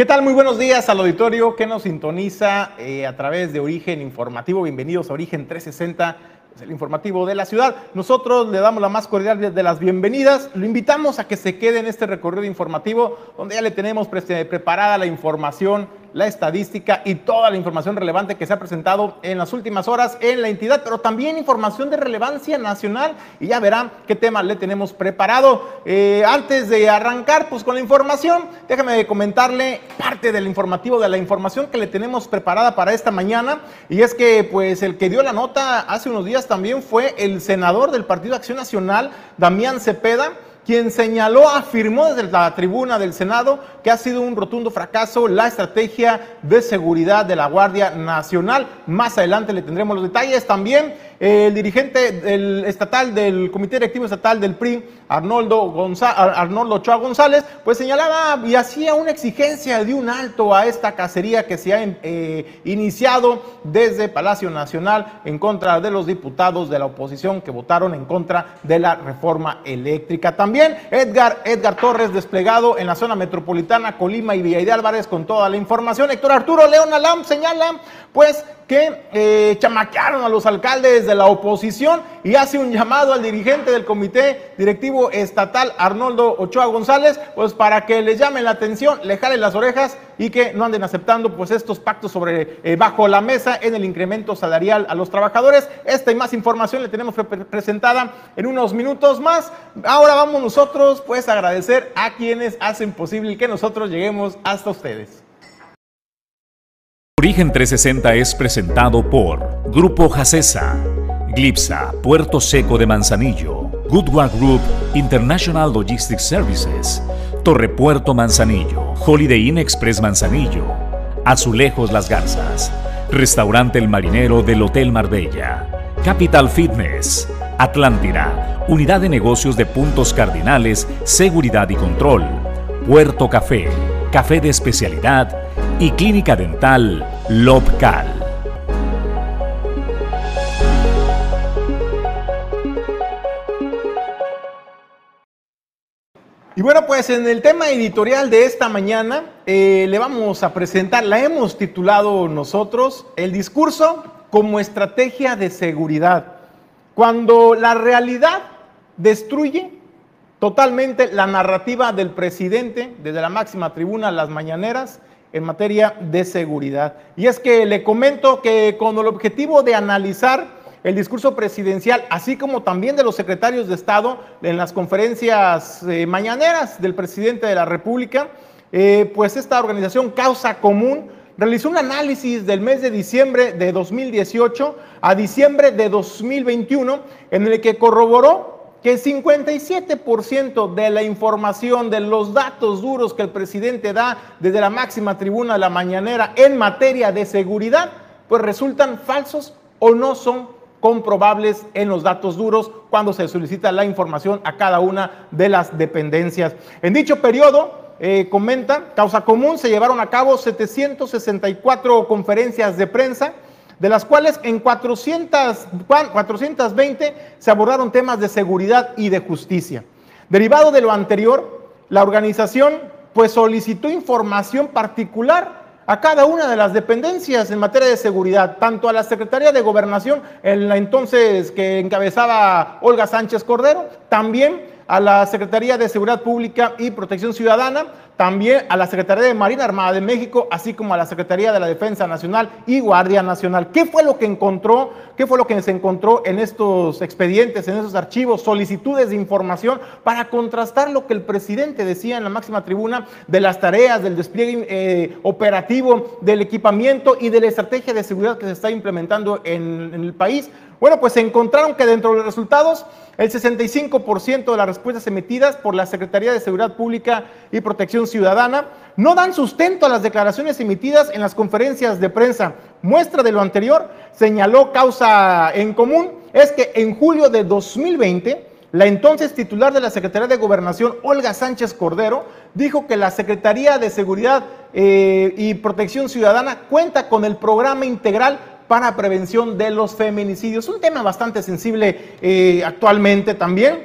¿Qué tal? Muy buenos días al auditorio que nos sintoniza eh, a través de Origen Informativo. Bienvenidos a Origen 360, es el informativo de la ciudad. Nosotros le damos la más cordial de las bienvenidas. Lo invitamos a que se quede en este recorrido informativo donde ya le tenemos preparada la información la estadística y toda la información relevante que se ha presentado en las últimas horas en la entidad, pero también información de relevancia nacional y ya verán qué tema le tenemos preparado. Eh, antes de arrancar pues con la información, déjame comentarle parte del informativo, de la información que le tenemos preparada para esta mañana y es que pues el que dio la nota hace unos días también fue el senador del Partido Acción Nacional, Damián Cepeda, quien señaló, afirmó desde la tribuna del Senado que ha sido un rotundo fracaso la estrategia de seguridad de la Guardia Nacional. Más adelante le tendremos los detalles. También el dirigente del estatal del Comité Directivo Estatal del PRI, Arnoldo, Arnoldo Ochoa González, pues señalaba y hacía una exigencia de un alto a esta cacería que se ha eh, iniciado desde Palacio Nacional en contra de los diputados de la oposición que votaron en contra de la reforma eléctrica. También Edgar, Edgar Torres desplegado en la zona metropolitana, Colima y Villa de Álvarez con toda la información. Héctor Arturo León Alam señala pues que eh, chamaquearon a los alcaldes de la oposición y hace un llamado al dirigente del comité directivo estatal, Arnoldo Ochoa González, pues para que les llamen la atención, le jalen las orejas y que no anden aceptando pues estos pactos sobre eh, bajo la mesa en el incremento salarial a los trabajadores. Esta y más información le tenemos presentada en unos minutos más. Ahora vamos nosotros pues agradecer a quienes hacen posible que nosotros lleguemos hasta ustedes. Origen 360 es presentado por Grupo Jacesa, Glipsa, Puerto Seco de Manzanillo, Goodward Group International Logistics Services, Torre Puerto Manzanillo, Holiday Inn Express Manzanillo, Azulejos Las Garzas, Restaurante El Marinero del Hotel Marbella, Capital Fitness, Atlántida, Unidad de Negocios de Puntos Cardinales, Seguridad y Control, Puerto Café, Café de Especialidad, y Clínica Dental Lobcal. Y bueno, pues en el tema editorial de esta mañana eh, le vamos a presentar, la hemos titulado nosotros, el discurso como estrategia de seguridad. Cuando la realidad destruye totalmente la narrativa del presidente desde la máxima tribuna, las mañaneras, en materia de seguridad. Y es que le comento que con el objetivo de analizar el discurso presidencial, así como también de los secretarios de Estado en las conferencias eh, mañaneras del presidente de la República, eh, pues esta organización Causa Común realizó un análisis del mes de diciembre de 2018 a diciembre de 2021 en el que corroboró que el 57% de la información, de los datos duros que el presidente da desde la máxima tribuna de la mañanera en materia de seguridad, pues resultan falsos o no son comprobables en los datos duros cuando se solicita la información a cada una de las dependencias. En dicho periodo, eh, comenta, causa común, se llevaron a cabo 764 conferencias de prensa, de las cuales en 400, 420 se abordaron temas de seguridad y de justicia. Derivado de lo anterior, la organización pues solicitó información particular a cada una de las dependencias en materia de seguridad, tanto a la Secretaría de Gobernación, en la entonces que encabezaba Olga Sánchez Cordero, también a la Secretaría de Seguridad Pública y Protección Ciudadana, también a la Secretaría de Marina Armada de México, así como a la Secretaría de la Defensa Nacional y Guardia Nacional. ¿Qué fue lo que encontró? ¿Qué fue lo que se encontró en estos expedientes, en esos archivos, solicitudes de información para contrastar lo que el presidente decía en la máxima tribuna de las tareas, del despliegue eh, operativo, del equipamiento y de la estrategia de seguridad que se está implementando en, en el país? Bueno, pues se encontraron que dentro de los resultados, el 65% de las respuestas emitidas por la Secretaría de Seguridad Pública y Protección Ciudadana no dan sustento a las declaraciones emitidas en las conferencias de prensa. Muestra de lo anterior, señaló causa en común, es que en julio de 2020, la entonces titular de la Secretaría de Gobernación, Olga Sánchez Cordero, dijo que la Secretaría de Seguridad eh, y Protección Ciudadana cuenta con el programa integral para prevención de los feminicidios. Un tema bastante sensible eh, actualmente también.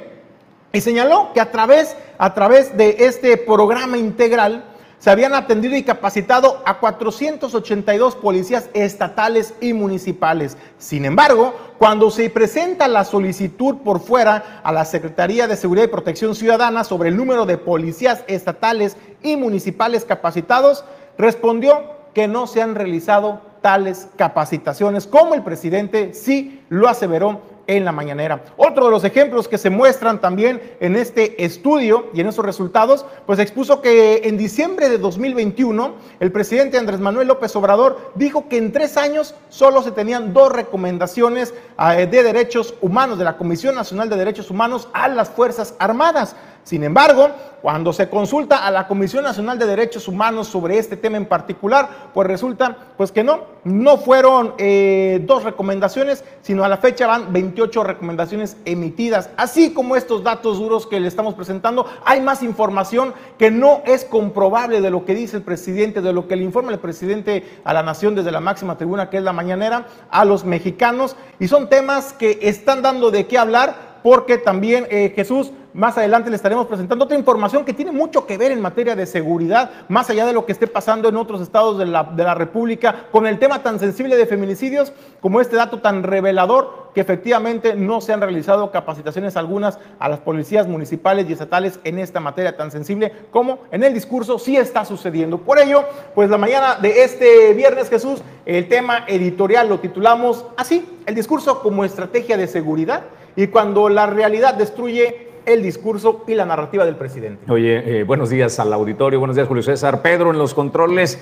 Y señaló que a través, a través de este programa integral, se habían atendido y capacitado a 482 policías estatales y municipales. Sin embargo, cuando se presenta la solicitud por fuera a la Secretaría de Seguridad y Protección Ciudadana sobre el número de policías estatales y municipales capacitados, respondió que no se han realizado tales capacitaciones, como el presidente sí lo aseveró en la mañanera. Otro de los ejemplos que se muestran también en este estudio y en esos resultados, pues expuso que en diciembre de 2021 el presidente Andrés Manuel López Obrador dijo que en tres años solo se tenían dos recomendaciones eh, de derechos humanos de la Comisión Nacional de Derechos Humanos a las Fuerzas Armadas. Sin embargo, cuando se consulta a la Comisión Nacional de Derechos Humanos sobre este tema en particular, pues resulta pues que no, no fueron eh, dos recomendaciones, sino a la fecha van 28 recomendaciones emitidas. Así como estos datos duros que le estamos presentando, hay más información que no es comprobable de lo que dice el presidente, de lo que le informa el presidente a la nación desde la máxima tribuna, que es la mañanera, a los mexicanos. Y son temas que están dando de qué hablar porque también eh, Jesús más adelante le estaremos presentando otra información que tiene mucho que ver en materia de seguridad, más allá de lo que esté pasando en otros estados de la, de la República, con el tema tan sensible de feminicidios, como este dato tan revelador que efectivamente no se han realizado capacitaciones algunas a las policías municipales y estatales en esta materia tan sensible como en el discurso sí está sucediendo. Por ello, pues la mañana de este viernes, Jesús, el tema editorial lo titulamos así, el discurso como estrategia de seguridad y cuando la realidad destruye el discurso y la narrativa del presidente. Oye, eh, buenos días al auditorio, buenos días Julio César, Pedro en los controles.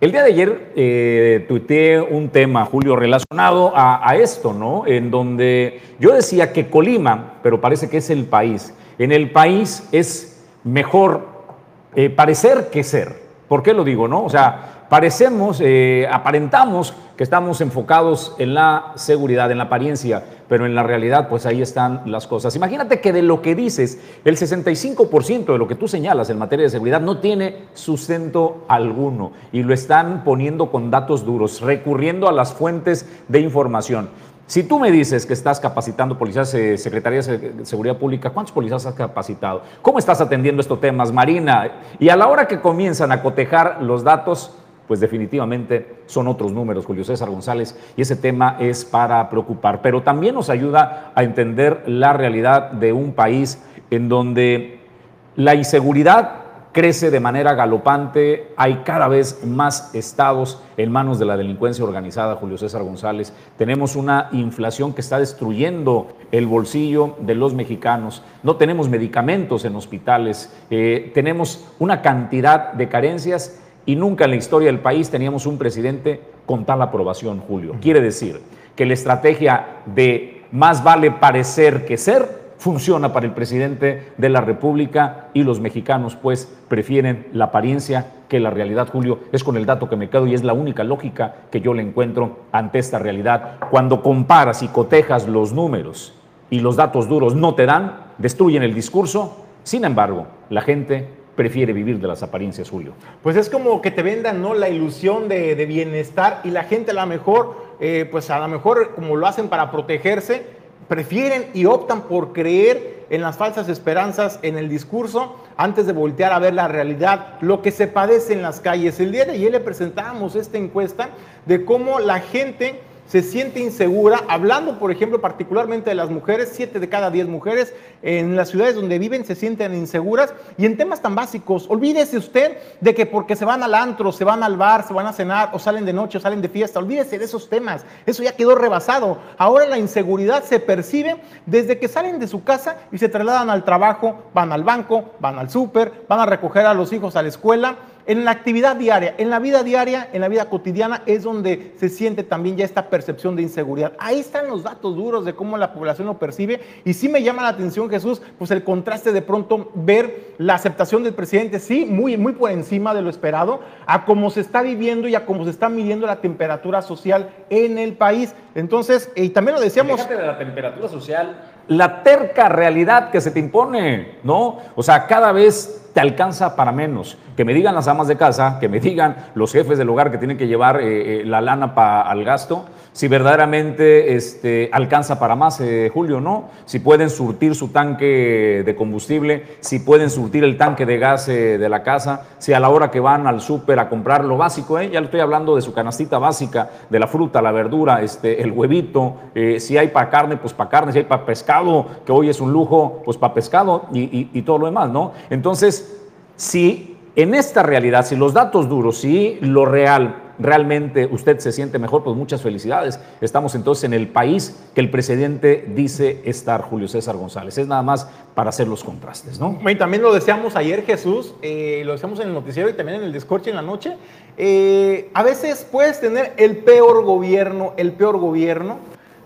El día de ayer eh, tuiteé un tema, Julio, relacionado a, esto, ¿no? En donde yo decía que Colima, pero parece que es el país, en el país es mejor eh, parecer que ser. ¿Por qué lo digo, no? O sea, parecemos, eh, aparentamos que estamos enfocados en la seguridad, en la apariencia, pero en la realidad, pues ahí están las cosas. Imagínate que de lo que dices, el 65% de lo que tú señalas en materia de seguridad no tiene sustento alguno y lo están poniendo con datos duros, recurriendo a las fuentes de información. Si tú me dices que estás capacitando policías, eh, Secretaría de Seguridad Pública, ¿cuántos policías has capacitado? ¿Cómo estás atendiendo estos temas, Marina? Y a la hora que comienzan a cotejar los datos, pues definitivamente son otros números, Julio César González, y ese tema es para preocupar, pero también nos ayuda a entender la realidad de un país en donde la inseguridad crece de manera galopante, hay cada vez más estados en manos de la delincuencia organizada, Julio César González, tenemos una inflación que está destruyendo el bolsillo de los mexicanos, no tenemos medicamentos en hospitales, eh, tenemos una cantidad de carencias y nunca en la historia del país teníamos un presidente con tal aprobación, Julio. Quiere decir que la estrategia de más vale parecer que ser funciona para el presidente de la República y los mexicanos pues prefieren la apariencia que la realidad, Julio, es con el dato que me quedo y es la única lógica que yo le encuentro ante esta realidad. Cuando comparas y cotejas los números y los datos duros no te dan, destruyen el discurso, sin embargo, la gente prefiere vivir de las apariencias, Julio. Pues es como que te vendan ¿no? la ilusión de, bienestar y la gente a lo mejor, eh, pues a lo mejor como lo hacen para protegerse, prefieren y optan por creer en las falsas esperanzas, en el discurso, antes de voltear a ver la realidad, lo que se padece en las calles. El día de ayer le presentábamos esta encuesta de cómo la gente se siente insegura, hablando por ejemplo particularmente de las mujeres, siete de cada diez mujeres en las ciudades donde viven se sienten inseguras y en temas tan básicos, olvídese usted de que porque se van al antro, se van al bar, se van a cenar o salen de noche o salen de fiesta, olvídese de esos temas, eso ya quedó rebasado. Ahora la inseguridad se percibe desde que salen de su casa y se trasladan al trabajo, van al banco, van al súper, van a recoger a los hijos a la escuela en la actividad diaria, en la vida diaria, en la vida cotidiana es donde se siente también ya esta percepción de inseguridad. Ahí están los datos duros de cómo la población lo percibe y sí me llama la atención Jesús, pues el contraste de pronto ver la aceptación del presidente, sí, muy, muy por encima de lo esperado, a cómo se está viviendo y a cómo se está midiendo la temperatura social en el país. Entonces, y también lo decíamos... de la temperatura social, la terca realidad que se te impone, ¿no? O sea, cada vez te alcanza para menos. Que me digan las amas de casa, que me digan los jefes del hogar que tienen que llevar eh, eh, la lana para al gasto, si verdaderamente este, alcanza para más, eh, Julio, ¿no? Si pueden surtir su tanque de combustible, si pueden surtir el tanque de gas de la casa, si a la hora que van al súper a comprar lo básico, ya le estoy hablando de su canastita básica, de la fruta, la verdura, este, el huevito, si hay para carne, pues para carne, si hay para pescado, que hoy es un lujo, pues para pescado y, y todo lo demás, ¿no? Entonces, si en esta realidad, si los datos duros, si lo real, realmente usted se siente mejor, pues muchas felicidades. Estamos entonces en el país que el presidente dice estar, Julio César González. Es nada más para hacer los contrastes, ¿no? Y también lo deseamos ayer, Jesús, eh, lo deseamos en el noticiero y también en el descorche en la noche. Eh, a veces puedes tener el peor gobierno, el peor gobierno,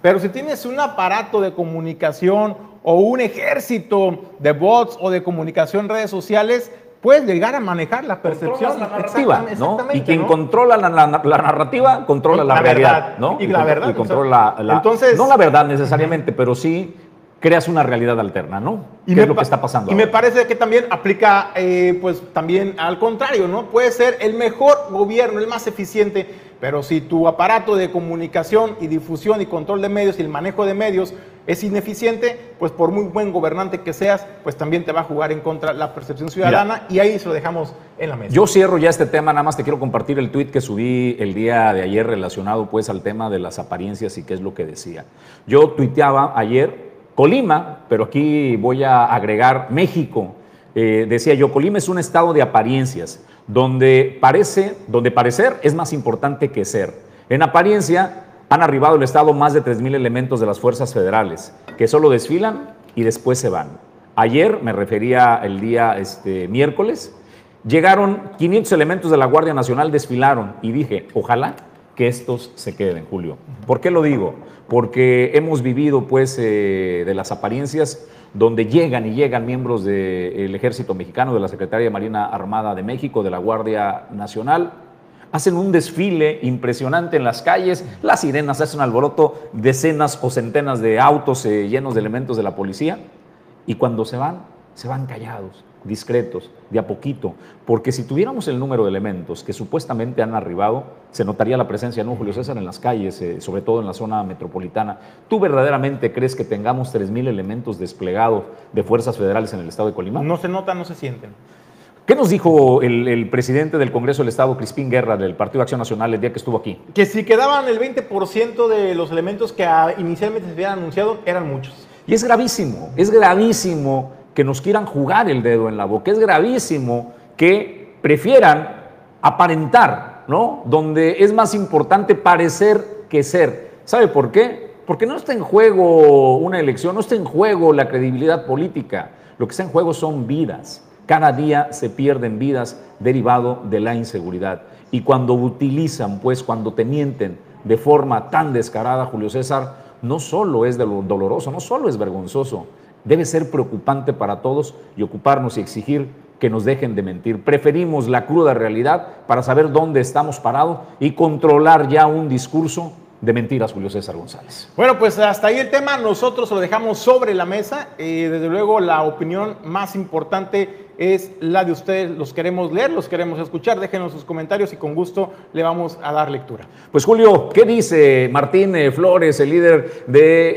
pero si tienes un aparato de comunicación o un ejército de bots o de comunicación en redes sociales, puedes llegar a manejar la percepción. La narrativa, ¿no? Y quien controla la, narrativa, controla la, realidad, ¿no? Y, la verdad. Y controla la, Entonces, no la verdad necesariamente, pero sí creas una realidad alterna, ¿no? Y ¿Qué es lo que está pasando? Y me parece que también aplica, eh, pues también al contrario, ¿no? Puede ser el mejor gobierno, el más eficiente, pero si tu aparato de comunicación y difusión y control de medios y el manejo de medios es ineficiente, pues por muy buen gobernante que seas, pues también te va a jugar en contra la percepción ciudadana y ahí se lo dejamos en la mesa. Yo cierro ya este tema, nada más te quiero compartir el tuit que subí el día de ayer relacionado pues al tema de las apariencias y qué es lo que decía. Yo tuiteaba ayer Colima, pero aquí voy a agregar México. Eh, decía yo, Colima es un estado de apariencias donde parece, donde parecer es más importante que ser. En apariencia han arribado al Estado más de 3.000 elementos de las fuerzas federales, que solo desfilan y después se van. Ayer, me refería el día este, miércoles, llegaron 500 elementos de la Guardia Nacional, desfilaron y dije, ojalá que estos se queden, Julio. ¿Por qué lo digo? Porque hemos vivido pues eh, de las apariencias donde llegan y llegan miembros del ejército mexicano, de la Secretaría de Marina Armada de México, de la Guardia Nacional, hacen un desfile impresionante en las calles, las sirenas hacen alboroto, decenas o centenas de autos eh, llenos de elementos de la policía, y cuando se van, se van callados, discretos, de a poquito, porque si tuviéramos el número de elementos que supuestamente han arribado, se notaría la presencia, ¿no, Julio César, en las calles, eh, sobre todo en la zona metropolitana. ¿Tú verdaderamente crees que tengamos 3.000 elementos desplegados de fuerzas federales en el estado de Colima? No se notan, no se sienten. ¿Qué nos dijo el, presidente del Congreso del Estado, Crispín Guerra, del Partido Acción Nacional, el día que estuvo aquí? Que si quedaban el 20% de los elementos que inicialmente se habían anunciado, eran muchos. Y es gravísimo, es gravísimo que nos quieran jugar el dedo en la boca, es gravísimo que prefieran aparentar, ¿no? Donde es más importante parecer que ser. ¿Sabe por qué? Porque no está en juego una elección, no está en juego la credibilidad política, lo que está en juego son vidas. Cada día se pierden vidas derivado de la inseguridad. Y cuando utilizan, pues cuando te mienten de forma tan descarada, Julio César, no solo es doloroso, no solo es vergonzoso, debe ser preocupante para todos y ocuparnos y exigir que nos dejen de mentir. Preferimos la cruda realidad para saber dónde estamos parados y controlar ya un discurso de mentiras, Julio César González. Bueno, pues hasta ahí el tema, nosotros lo dejamos sobre la mesa. Eh, desde luego, la opinión más importante es la de ustedes. Los queremos leer, los queremos escuchar. Déjenos sus comentarios y con gusto le vamos a dar lectura. Pues Julio, ¿qué dice Martín eh, Flores, el líder de,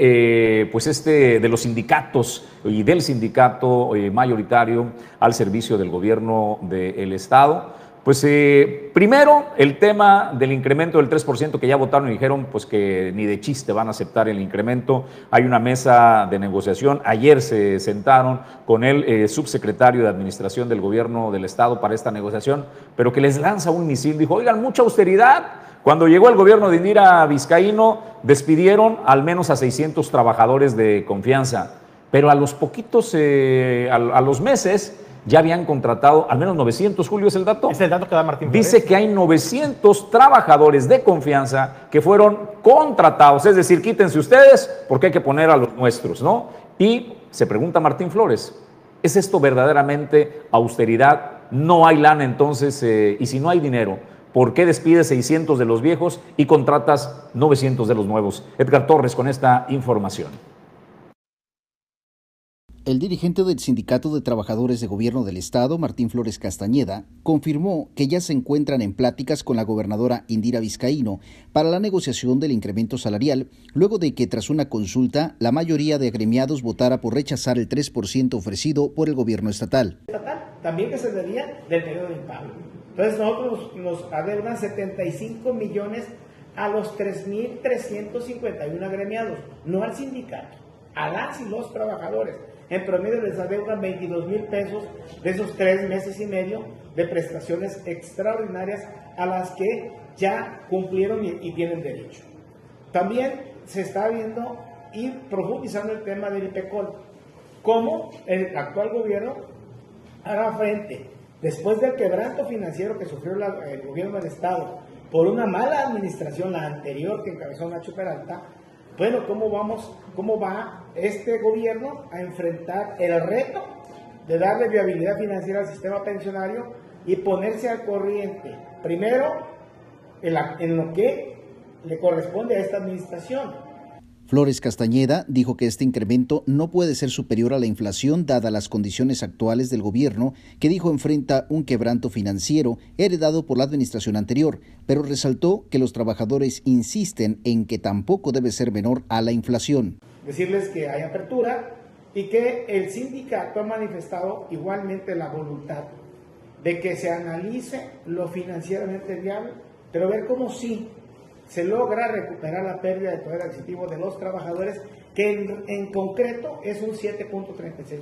eh, pues este, de los sindicatos y del sindicato mayoritario al servicio del gobierno del Estado? Pues eh, primero, el tema del incremento del 3% que ya votaron y dijeron pues que ni de chiste van a aceptar el incremento. Hay una mesa de negociación. Ayer se sentaron con el eh, subsecretario de Administración del Gobierno del Estado para esta negociación, pero que les lanza un misil. Dijo, oigan, mucha austeridad. Cuando llegó el gobierno de Indira Vizcaíno, despidieron al menos a 600 trabajadores de confianza. Pero a los poquitos, eh, a los meses, ya habían contratado al menos 900, Julio, ¿es el dato? Es el dato que da Martín Dice que hay 900 trabajadores de confianza que fueron contratados, es decir, quítense ustedes porque hay que poner a los nuestros, ¿no? Y se pregunta Martín Flores, ¿es esto verdaderamente austeridad? No hay lana entonces, eh, y si no hay dinero, ¿por qué despides 600 de los viejos y contratas 900 de los nuevos? Edgar Torres con esta información. El dirigente del Sindicato de Trabajadores de Gobierno del Estado, Martín Flores Castañeda, confirmó que ya se encuentran en pláticas con la gobernadora Indira Vizcaíno para la negociación del incremento salarial, luego de que tras una consulta la mayoría de agremiados votara por rechazar el 3% ofrecido por el gobierno estatal. También que se debía del periodo de impago. Entonces nosotros nos adeudan 75 millones a los 3.351 agremiados, no al sindicato, a las y los trabajadores en promedio les adeudan 22 mil pesos de esos tres meses y medio de prestaciones extraordinarias a las que ya cumplieron y, tienen derecho. También se está viendo y profundizando el tema del IPECOL. ¿Cómo el actual gobierno hará frente, después del quebranto financiero que sufrió el gobierno del Estado por una mala administración, la anterior que encabezó Nacho Peralta, bueno, ¿cómo vamos, cómo va este gobierno a enfrentar el reto de darle viabilidad financiera al sistema pensionario y ponerse al corriente? Primero, en, en lo que le corresponde a esta administración, Flores Castañeda dijo que este incremento no puede ser superior a la inflación dada las condiciones actuales del gobierno, que dijo enfrenta un quebranto financiero heredado por la administración anterior, pero resaltó que los trabajadores insisten en que tampoco debe ser menor a la inflación. Decirles que hay apertura y que el sindicato ha manifestado igualmente la voluntad de que se analice lo financieramente viable, pero ver cómo sí se logra recuperar la pérdida de poder adquisitivo de los trabajadores, que en, concreto es un 7.36%.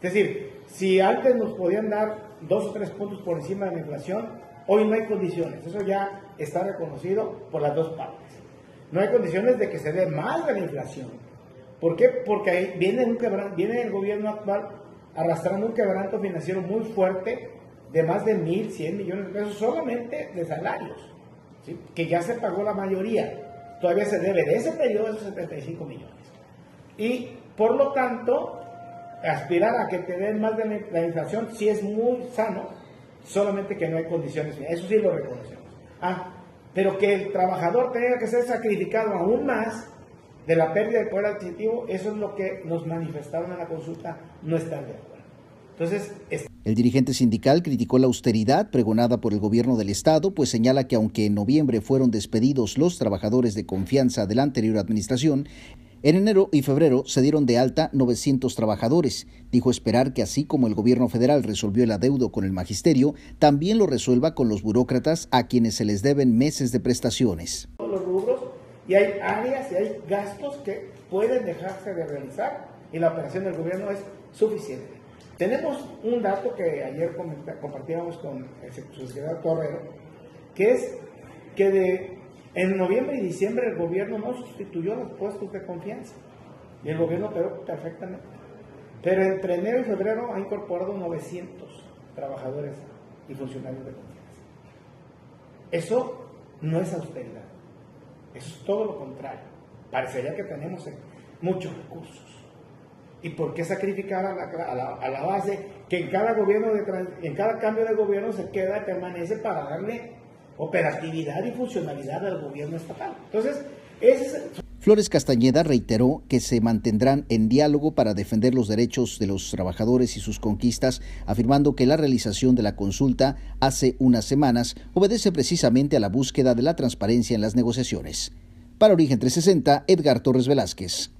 Es decir, si antes nos podían dar dos o tres puntos por encima de la inflación, hoy no hay condiciones. Eso ya está reconocido por las dos partes. No hay condiciones de que se dé más de la inflación. ¿Por qué? Porque ahí viene, un viene el gobierno actual arrastrando un quebranto financiero muy fuerte de más de 1.100 millones de pesos solamente de salarios que ya se pagó la mayoría, todavía se debe de ese periodo esos 75 millones. Y por lo tanto, aspirar a que te den más de la inflación sí es muy sano, solamente que no hay condiciones. Eso sí lo reconocemos. Ah, pero que el trabajador tenga que ser sacrificado aún más de la pérdida de poder adquisitivo, eso es lo que nos manifestaron en la consulta, no están de acuerdo. Entonces, el dirigente sindical criticó la austeridad pregonada por el gobierno del estado, pues señala que aunque en noviembre fueron despedidos los trabajadores de confianza de la anterior administración, en enero y febrero se dieron de alta 900 trabajadores. Dijo esperar que así como el gobierno federal resolvió el adeudo con el magisterio, también lo resuelva con los burócratas a quienes se les deben meses de prestaciones. Los rubros y hay áreas y hay gastos que pueden dejarse de realizar y la operación del gobierno es suficiente. Tenemos un dato que ayer compartíamos con el sociedad Torrero, que es que de, en noviembre y diciembre el gobierno no sustituyó los puestos de confianza. Y el gobierno operó perfectamente. Pero entre enero y febrero ha incorporado 900 trabajadores y funcionarios de confianza. Eso no es austeridad. Es todo lo contrario. Parecería que tenemos muchos recursos ¿Y por qué sacrificar a la, base que en cada gobierno, en cada cambio de gobierno se queda, y permanece para darle operatividad y funcionalidad al gobierno estatal? Entonces, ese Flores Castañeda reiteró que se mantendrán en diálogo para defender los derechos de los trabajadores y sus conquistas, afirmando que la realización de la consulta hace unas semanas obedece precisamente a la búsqueda de la transparencia en las negociaciones. Para Origen 360, Edgar Torres Velázquez.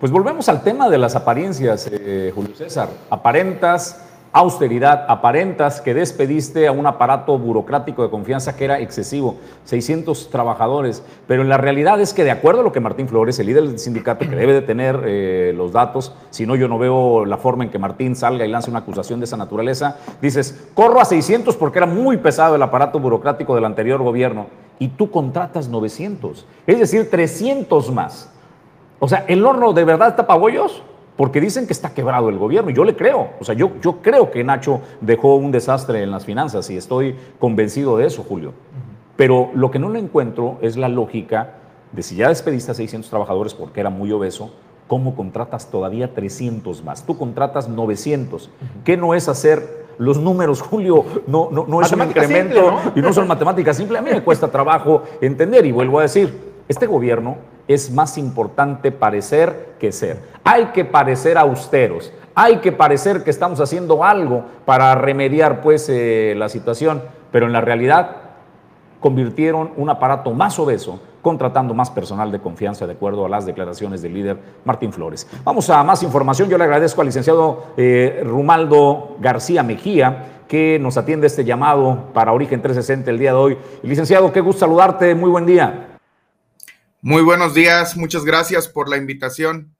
Pues volvemos al tema de las apariencias, eh, Julio César. Aparentas austeridad, aparentas que despediste a un aparato burocrático de confianza que era excesivo, 600 trabajadores, pero la realidad es que de acuerdo a lo que Martín Flores, el líder del sindicato, que debe de tener eh, los datos, si no yo no veo la forma en que Martín salga y lance una acusación de esa naturaleza, dices, corro a 600 porque era muy pesado el aparato burocrático del anterior gobierno y tú contratas 900, es decir, 300 más. O sea, ¿el horno de verdad está para bollos? Porque dicen que está quebrado el gobierno y yo le creo. O sea, yo, yo creo que Nacho dejó un desastre en las finanzas y estoy convencido de eso, Julio. Pero lo que no le encuentro es la lógica de si ya despediste a 600 trabajadores porque era muy obeso, ¿cómo contratas todavía 300 más? Tú contratas 900. ¿Qué no es hacer los números, Julio? No, no, no es un incremento y no son matemáticas simples. A mí me cuesta trabajo entender y vuelvo a decir, este gobierno es más importante parecer que ser. Hay que parecer austeros, hay que parecer que estamos haciendo algo para remediar pues eh, la situación, pero en la realidad convirtieron un aparato más obeso contratando más personal de confianza de acuerdo a las declaraciones del líder Martín Flores. Vamos a más información. Yo le agradezco al licenciado eh, Rumaldo García Mejía que nos atiende este llamado para Origen 360 el día de hoy. licenciado, qué gusto saludarte. Muy buen día. Muy buenos días. Muchas gracias por la invitación.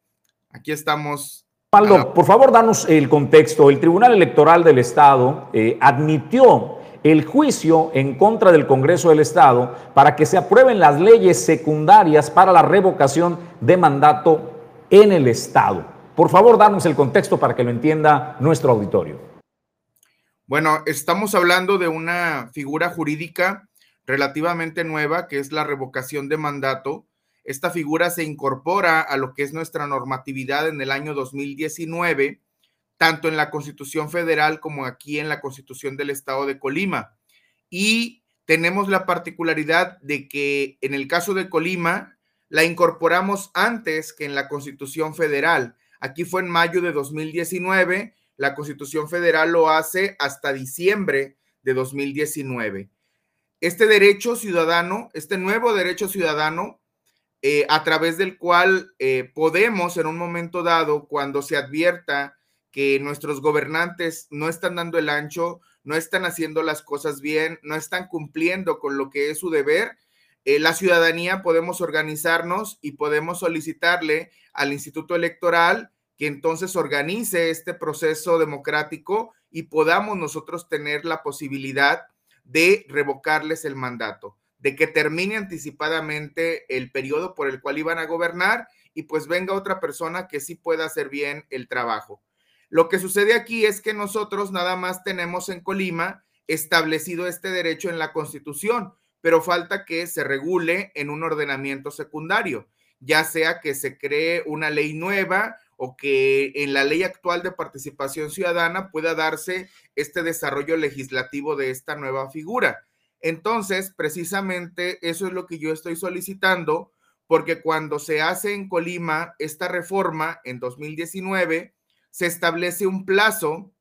Aquí estamos. Rumaldo, por favor, danos el contexto. El Tribunal Electoral del Estado eh, admitió el juicio en contra del Congreso del Estado para que se aprueben las leyes secundarias para la revocación de mandato en el Estado. Por favor, danos el contexto para que lo entienda nuestro auditorio. Bueno, estamos hablando de una figura jurídica relativamente nueva, que es la revocación de mandato. Esta figura se incorpora a lo que es nuestra normatividad en el año 2019 tanto en la Constitución Federal como aquí en la Constitución del Estado de Colima. Y tenemos la particularidad de que en el caso de Colima la incorporamos antes que en la Constitución Federal. Aquí fue en mayo de 2019, la Constitución Federal lo hace hasta diciembre de 2019. Este derecho ciudadano, este nuevo derecho ciudadano, eh, a través del cual eh, podemos en un momento dado, cuando se advierta que nuestros gobernantes no están dando el ancho, no están haciendo las cosas bien, no están cumpliendo con lo que es su deber, eh, la ciudadanía podemos organizarnos y podemos solicitarle al Instituto Electoral que entonces organice este proceso democrático y podamos nosotros tener la posibilidad de revocarles el mandato, de que termine anticipadamente el periodo por el cual iban a gobernar y pues venga otra persona que sí pueda hacer bien el trabajo. Lo que sucede aquí es que nosotros nada más tenemos en Colima establecido este derecho en la Constitución, pero falta que se regule en un ordenamiento secundario, ya sea que se cree una ley nueva o que en la ley actual de participación ciudadana pueda darse este desarrollo legislativo de esta nueva figura. Entonces, precisamente eso es lo que yo estoy solicitando, porque cuando se hace en Colima esta reforma en 2019, se establece un plazo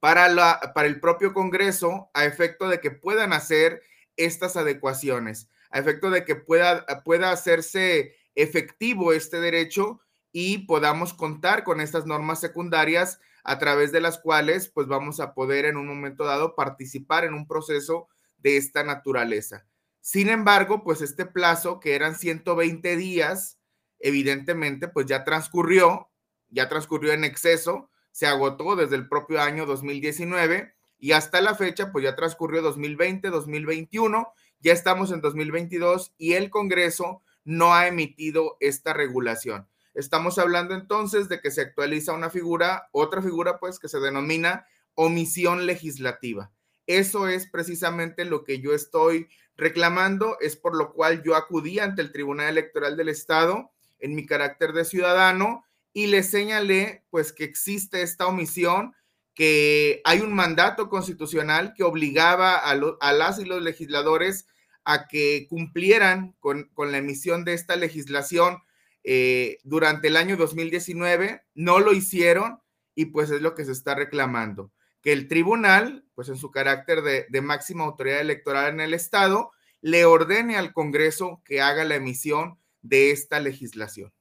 para, la, para el propio Congreso a efecto de que puedan hacer estas adecuaciones, a efecto de que pueda, pueda hacerse efectivo este derecho y podamos contar con estas normas secundarias a través de las cuales pues vamos a poder en un momento dado participar en un proceso de esta naturaleza. Sin embargo, pues este plazo que eran 120 días, evidentemente pues ya transcurrió ya transcurrió en exceso, se agotó desde el propio año 2019 y hasta la fecha, pues ya transcurrió 2020, 2021, ya estamos en 2022 y el Congreso no ha emitido esta regulación. Estamos hablando entonces de que se actualiza una figura, otra figura pues que se denomina omisión legislativa. Eso es precisamente lo que yo estoy reclamando, es por lo cual yo acudí ante el Tribunal Electoral del Estado en mi carácter de ciudadano y le señalé pues que existe esta omisión, que hay un mandato constitucional que obligaba a, las y los legisladores a que cumplieran con, la emisión de esta legislación eh, durante el año 2019, no lo hicieron y pues es lo que se está reclamando, que el tribunal, pues en su carácter de, máxima autoridad electoral en el Estado, le ordene al Congreso que haga la emisión de esta legislación.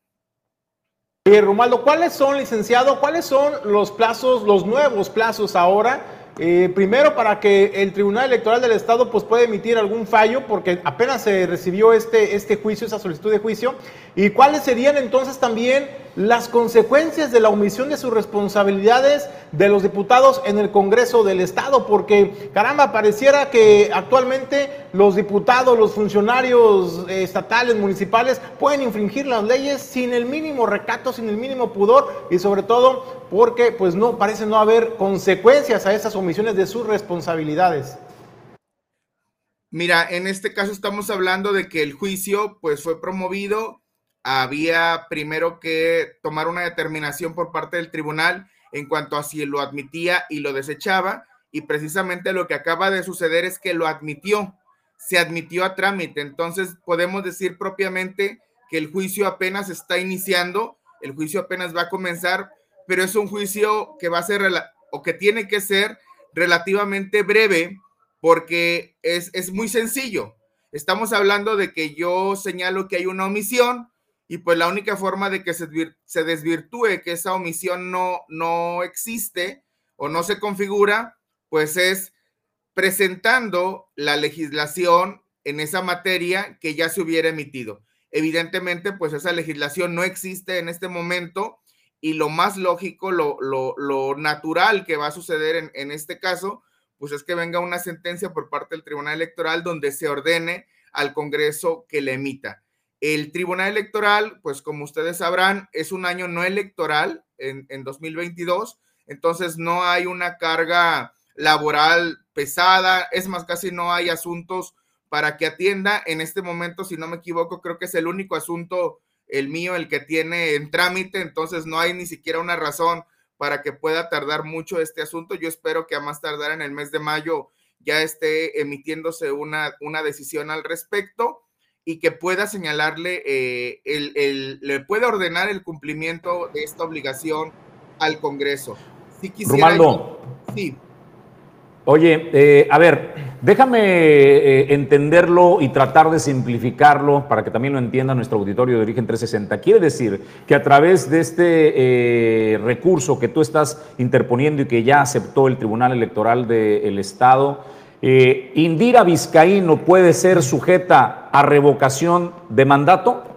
Oye, Romualdo, ¿cuáles son, licenciado, cuáles son los plazos, los nuevos plazos ahora? Eh, primero, para que el Tribunal Electoral del Estado pues, pueda emitir algún fallo, porque apenas se recibió este, este juicio, esa solicitud de juicio. ¿Y cuáles serían entonces también las consecuencias de la omisión de sus responsabilidades de los diputados en el Congreso del Estado? Porque, caramba, pareciera que actualmente los diputados, los funcionarios estatales, municipales, pueden infringir las leyes sin el mínimo recato, sin el mínimo pudor y sobre todo porque pues no parece no haber consecuencias a esas omisiones de sus responsabilidades. Mira, en este caso estamos hablando de que el juicio pues fue promovido, había primero que tomar una determinación por parte del tribunal en cuanto a si lo admitía y lo desechaba y precisamente lo que acaba de suceder es que lo admitió, se admitió a trámite, entonces podemos decir propiamente que el juicio apenas está iniciando, el juicio apenas va a comenzar, pero es un juicio que va a ser o que tiene que ser relativamente breve porque es, muy sencillo. Estamos hablando de que yo señalo que hay una omisión y pues la única forma de que se, se desvirtúe que esa omisión no, no existe o no se configura, pues es presentando la legislación en esa materia que ya se hubiera emitido. Evidentemente, pues esa legislación no existe en este momento y lo más lógico, lo, natural que va a suceder en, en este caso, pues es que venga una sentencia por parte del Tribunal Electoral donde se ordene al Congreso que le emita. El Tribunal Electoral, pues como ustedes sabrán, es un año no electoral en, 2022, entonces no hay una carga laboral pesada, es más, casi no hay asuntos para que atienda. En este momento, si no me equivoco, creo que es el único asunto, el mío, el que tiene en trámite, entonces no hay ni siquiera una razón para que pueda tardar mucho este asunto. Yo espero que a más tardar en el mes de mayo ya esté emitiéndose una, una decisión al respecto y que pueda señalarle, eh, el, le pueda ordenar el cumplimiento de esta obligación al Congreso. Si quisiera sí. Oye, eh, a ver, déjame eh, entenderlo y tratar de simplificarlo para que también lo entienda nuestro auditorio de origen 360. Quiere decir que a través de este eh, recurso que tú estás interponiendo y que ya aceptó el Tribunal Electoral del Estado, Indira Vizcaíno puede ser sujeta a revocación de mandato.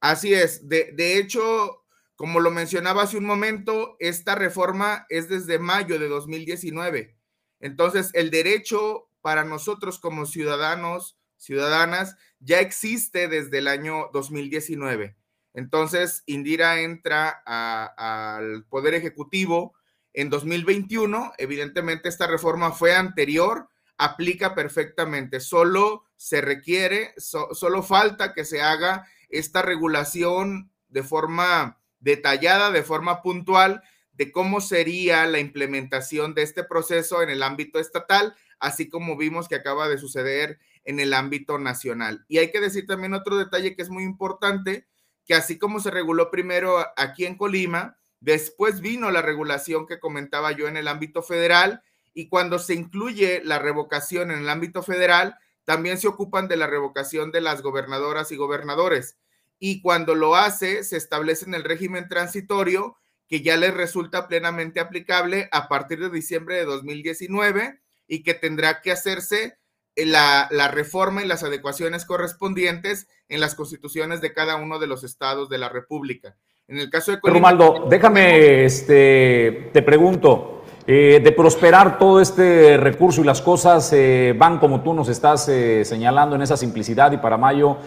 Así es. De, de hecho, como lo mencionaba hace un momento, esta reforma es desde mayo de 2019. Entonces, el derecho para nosotros como ciudadanos, ciudadanas, ya existe desde el año 2019. Entonces, Indira entra al Poder Ejecutivo en 2021. Evidentemente, esta reforma fue anterior, aplica perfectamente. Solo se requiere, solo falta que se haga esta regulación de forma detallada, de forma puntual, de cómo sería la implementación de este proceso en el ámbito estatal, así como vimos que acaba de suceder en el ámbito nacional. Y hay que decir también otro detalle que es muy importante, que así como se reguló primero aquí en Colima, después vino la regulación que comentaba yo en el ámbito federal y cuando se incluye la revocación en el ámbito federal, también se ocupan de la revocación de las gobernadoras y gobernadores. Y cuando lo hace, se establece en el régimen transitorio que ya les resulta plenamente aplicable a partir de diciembre de 2019 y que tendrá que hacerse la, la, reforma y las adecuaciones correspondientes en las constituciones de cada uno de los estados de la República. En el caso de Colima, déjame, este, te pregunto, eh, de prosperar todo este recurso y las cosas eh, van como tú nos estás eh, señalando en esa simplicidad y para mayo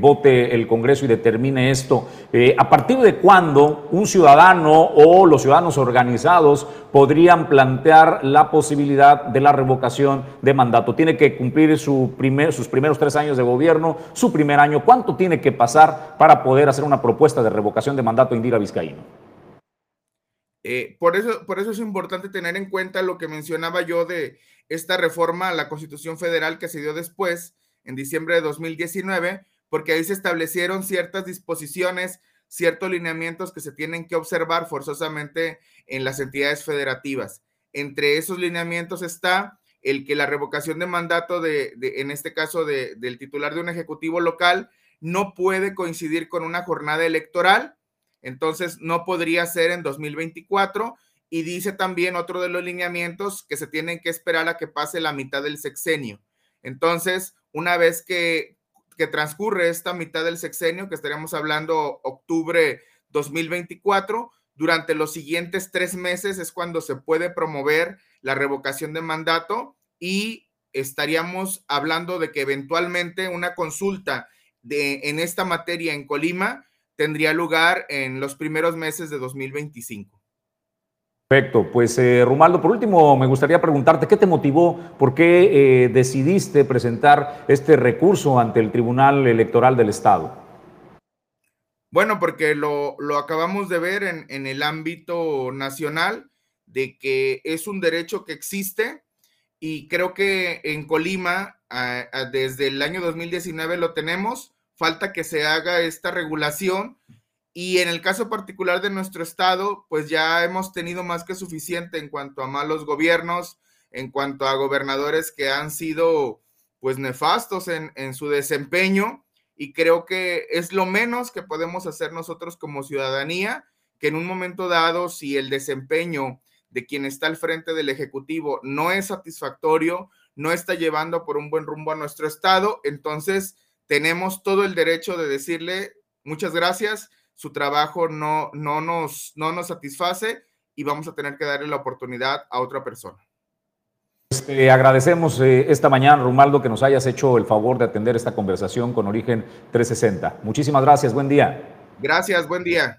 vote el Congreso y determine esto. ¿A partir de cuándo un ciudadano o los ciudadanos organizados podrían plantear la posibilidad de la revocación de mandato? Tiene que cumplir su primer, sus primeros tres años de gobierno, su primer año. ¿Cuánto tiene que pasar para poder hacer una propuesta de revocación de mandato Indira Vizcaíno? Eh, por, eso, por eso es importante tener en cuenta lo que mencionaba yo de esta reforma a la Constitución Federal que se dio después, en diciembre de 2019, porque ahí se establecieron ciertas disposiciones, ciertos lineamientos que se tienen que observar forzosamente en las entidades federativas. Entre esos lineamientos está el que la revocación de mandato de, en este caso del titular de un ejecutivo local no puede coincidir con una jornada electoral entonces no podría ser en 2024. Y dice también otro de los lineamientos que se tienen que esperar a que pase la mitad del sexenio. Entonces, una vez que que transcurre esta mitad del sexenio, que estaríamos hablando octubre 2024, durante los siguientes tres meses es cuando se puede promover la revocación de mandato y estaríamos hablando de que eventualmente una consulta de, en esta materia en Colima tendría lugar en los primeros meses de 2025. Perfecto, pues eh, Rumaldo, por último me gustaría preguntarte, ¿qué te motivó, por qué eh, decidiste presentar este recurso ante el Tribunal Electoral del Estado? Bueno, porque lo, acabamos de ver en, en, el ámbito nacional, de que es un derecho que existe y creo que en Colima, desde el año 2019 lo tenemos, falta que se haga esta regulación. Y en el caso particular de nuestro estado, pues ya hemos tenido más que suficiente en cuanto a malos gobiernos, en cuanto a gobernadores que han sido pues nefastos en, en su desempeño. Y creo que es lo menos que podemos hacer nosotros como ciudadanía, que en un momento dado, si el desempeño de quien está al frente del Ejecutivo no es satisfactorio, no está llevando por un buen rumbo a nuestro Estado, entonces tenemos todo el derecho de decirle muchas gracias, su trabajo no, no, nos, no nos satisface y vamos a tener que darle la oportunidad a otra persona. Este, agradecemos eh, esta mañana, Rumaldo, que nos hayas hecho el favor de atender esta conversación con Origen 360. Muchísimas gracias, buen día. Gracias, buen día.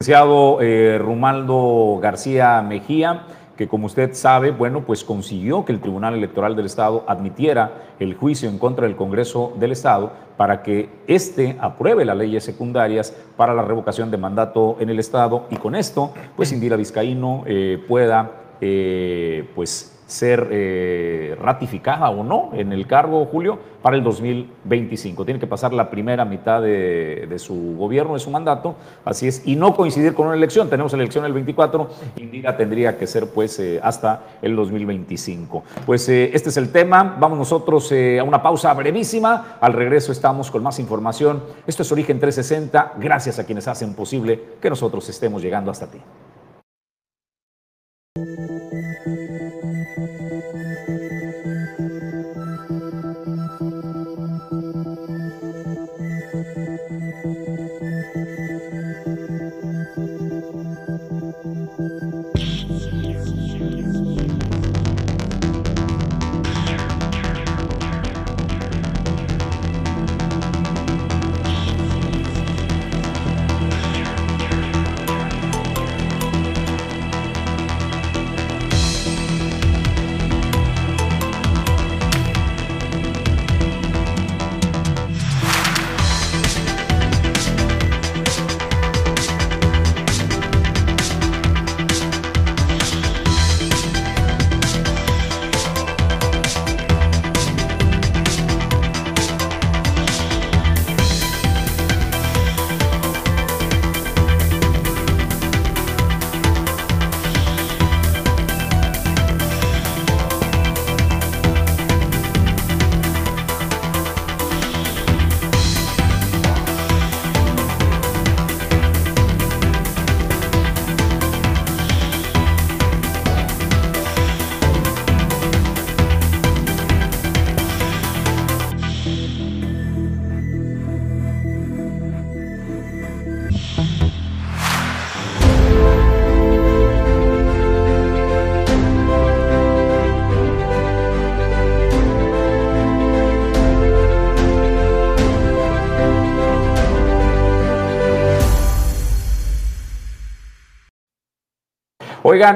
Licenciado eh, Rumaldo García Mejía, que como usted sabe, bueno, pues consiguió que el Tribunal Electoral del Estado admitiera el juicio en contra del Congreso del Estado para que éste apruebe las leyes secundarias para la revocación de mandato en el Estado y con esto, pues Indira Vizcaíno eh, pueda, eh, pues ser eh, ratificada o no en el cargo, Julio, para el 2025. Tiene que pasar la primera mitad de, su gobierno, de su mandato, así es, y no coincidir con una elección. Tenemos elección el 24, Indira tendría que ser pues eh, hasta el 2025. Pues eh, este es el tema. Vamos nosotros a una pausa brevísima. Al regreso estamos con más información. Esto es Origen 360. Gracias a quienes hacen posible que nosotros estemos llegando hasta ti.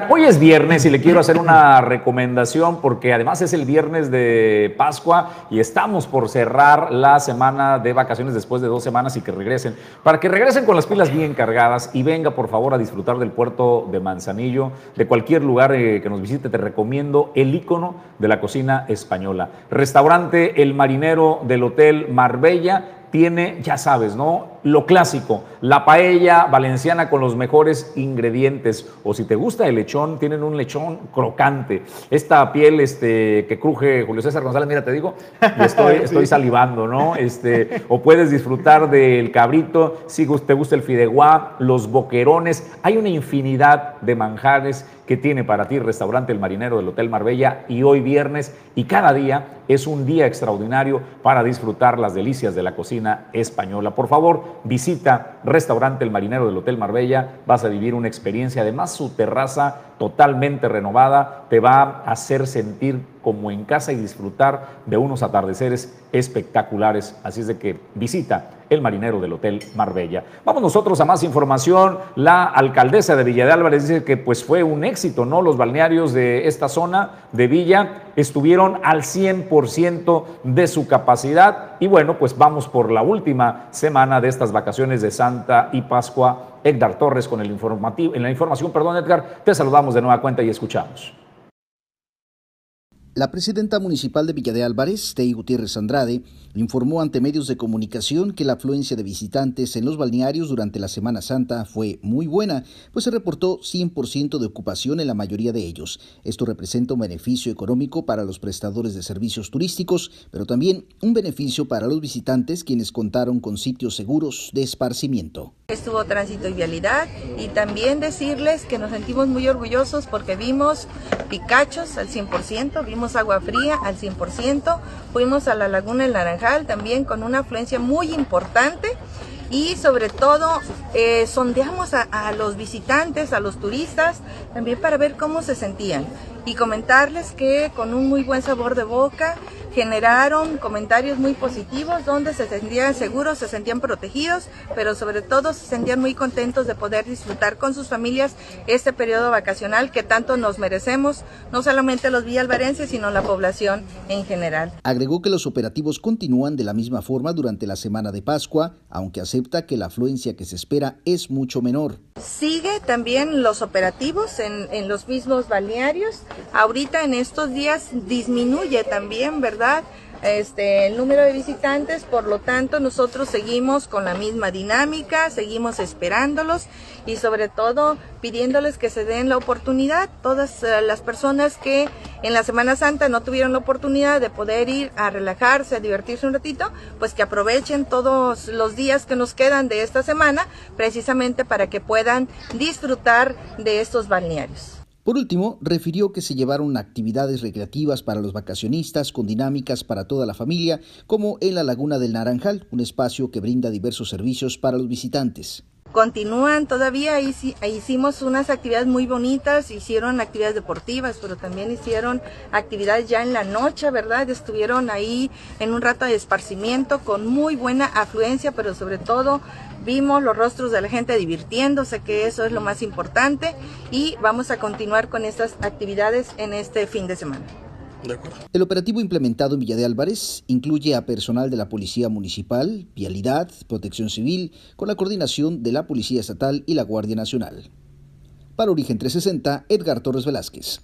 Hoy es viernes y le quiero hacer una recomendación porque además es el viernes de Pascua y estamos por cerrar la semana de vacaciones después de dos semanas y que regresen. Para que regresen con las pilas bien cargadas y venga por favor a disfrutar del puerto de Manzanillo, de cualquier lugar eh, que nos visite, te recomiendo el icono de la cocina española. Restaurante El Marinero del Hotel Marbella tiene, ya sabes, ¿no? Lo clásico, la paella valenciana con los mejores ingredientes. O si te gusta el lechón, tienen un lechón crocante. Esta piel este, que cruje Julio César González, mira, te digo, estoy, estoy salivando, ¿no? Este, o puedes disfrutar del cabrito, si te gusta el fideuá, los boquerones. Hay una infinidad de manjares que tiene para ti Restaurante El Marinero del Hotel Marbella y hoy viernes y cada día es un día extraordinario para disfrutar las delicias de la cocina española. Por favor, visita Restaurante El Marinero del Hotel Marbella, vas a vivir una experiencia, además su terraza totalmente renovada te va a hacer sentir como en casa y disfrutar de unos atardeceres espectaculares. Así es de que visita el marinero del Hotel Marbella. Vamos nosotros a más información. La alcaldesa de Villa de Álvarez dice que pues fue un éxito, ¿no? Los balnearios de esta zona de Villa estuvieron al 100% de su capacidad y bueno, pues vamos por la última semana de estas vacaciones de Santa y Pascua. Edgar Torres con el informativo, en la información, perdón Edgar, te saludamos de nueva cuenta y escuchamos. La presidenta municipal de Villa de Álvarez, Tei Gutiérrez Andrade, informó ante medios de comunicación que la afluencia de visitantes en los balnearios durante la Semana Santa fue muy buena, pues se reportó 100% de ocupación en la mayoría de ellos. Esto representa un beneficio económico para los prestadores de servicios turísticos, pero también un beneficio para los visitantes quienes contaron con sitios seguros de esparcimiento. Estuvo tránsito y vialidad y también decirles que nos sentimos muy orgullosos porque vimos picachos al 100%, vimos agua fría al 100%, fuimos a la Laguna del Naranjal también con una afluencia muy importante y sobre todo eh, sondeamos a, a, los visitantes, a los turistas, también para ver cómo se sentían y comentarles que con un muy buen sabor de boca generaron comentarios muy positivos donde se sentían seguros, se sentían protegidos, pero sobre todo se sentían muy contentos de poder disfrutar con sus familias este periodo vacacional que tanto nos merecemos, no solamente los villalvarenses, sino la población en general. Agregó que los operativos continúan de la misma forma durante la semana de Pascua, aunque acepta que la afluencia que se espera es mucho menor. Sigue también los operativos en, en los mismos balnearios. Ahorita en estos días disminuye también, ¿verdad? Este, el número de visitantes, por lo tanto nosotros seguimos con la misma dinámica, seguimos esperándolos y sobre todo pidiéndoles que se den la oportunidad, todas uh, las personas que en la Semana Santa no tuvieron la oportunidad de poder ir a relajarse, a divertirse un ratito, pues que aprovechen todos los días que nos quedan de esta semana precisamente para que puedan disfrutar de estos balnearios. Por último, refirió que se llevaron actividades recreativas para los vacacionistas con dinámicas para toda la familia, como en la Laguna del Naranjal, un espacio que brinda diversos servicios para los visitantes. Continúan todavía, hicimos unas actividades muy bonitas, hicieron actividades deportivas, pero también hicieron actividades ya en la noche, ¿verdad? Estuvieron ahí en un rato de esparcimiento con muy buena afluencia, pero sobre todo vimos los rostros de la gente divirtiéndose, que eso es lo más importante, y vamos a continuar con estas actividades en este fin de semana. El operativo implementado en Villa de Álvarez incluye a personal de la Policía Municipal, Vialidad, Protección Civil, con la coordinación de la Policía Estatal y la Guardia Nacional. Para Origen 360, Edgar Torres Velázquez.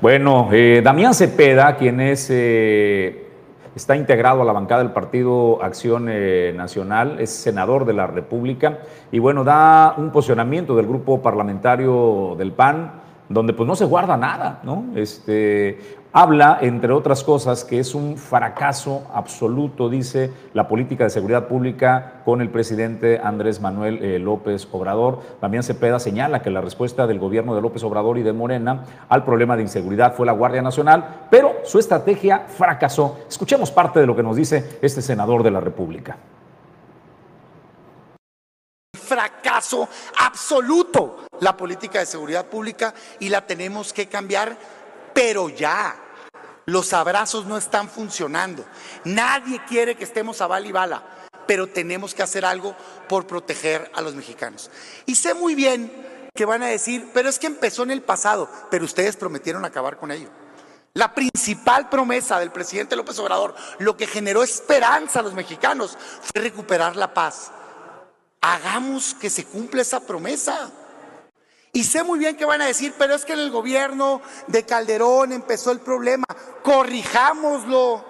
Bueno, eh, Damián Cepeda, quien es eh, está integrado a la bancada del Partido Acción eh, Nacional, es senador de la República y bueno, da un posicionamiento del grupo parlamentario del PAN donde pues no se guarda nada, ¿no? Este, habla, entre otras cosas, que es un fracaso absoluto, dice, la política de seguridad pública con el presidente Andrés Manuel eh, López Obrador. También Cepeda señala que la respuesta del gobierno de López Obrador y de Morena al problema de inseguridad fue la Guardia Nacional, pero su estrategia fracasó. Escuchemos parte de lo que nos dice este senador de la República fracaso absoluto la política de seguridad pública y la tenemos que cambiar, pero ya. Los abrazos no están funcionando. Nadie quiere que estemos a bala y bala, pero tenemos que hacer algo por proteger a los mexicanos. Y sé muy bien que van a decir, pero es que empezó en el pasado, pero ustedes prometieron acabar con ello. La principal promesa del presidente López Obrador, lo que generó esperanza a los mexicanos, fue recuperar la paz hagamos que se cumpla esa promesa. Y sé muy bien que van a decir, pero es que en el gobierno de Calderón empezó el problema. Corrijámoslo.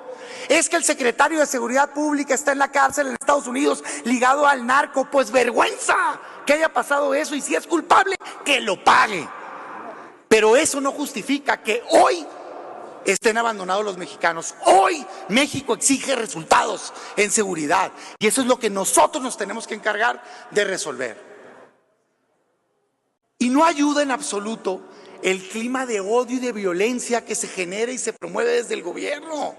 Es que el secretario de Seguridad Pública está en la cárcel en Estados Unidos ligado al narco. Pues vergüenza que haya pasado eso y si es culpable, que lo pague. Pero eso no justifica que hoy estén abandonados los mexicanos. Hoy México exige resultados en seguridad y eso es lo que nosotros nos tenemos que encargar de resolver. Y no ayuda en absoluto el clima de odio y de violencia que se genera y se promueve desde el gobierno.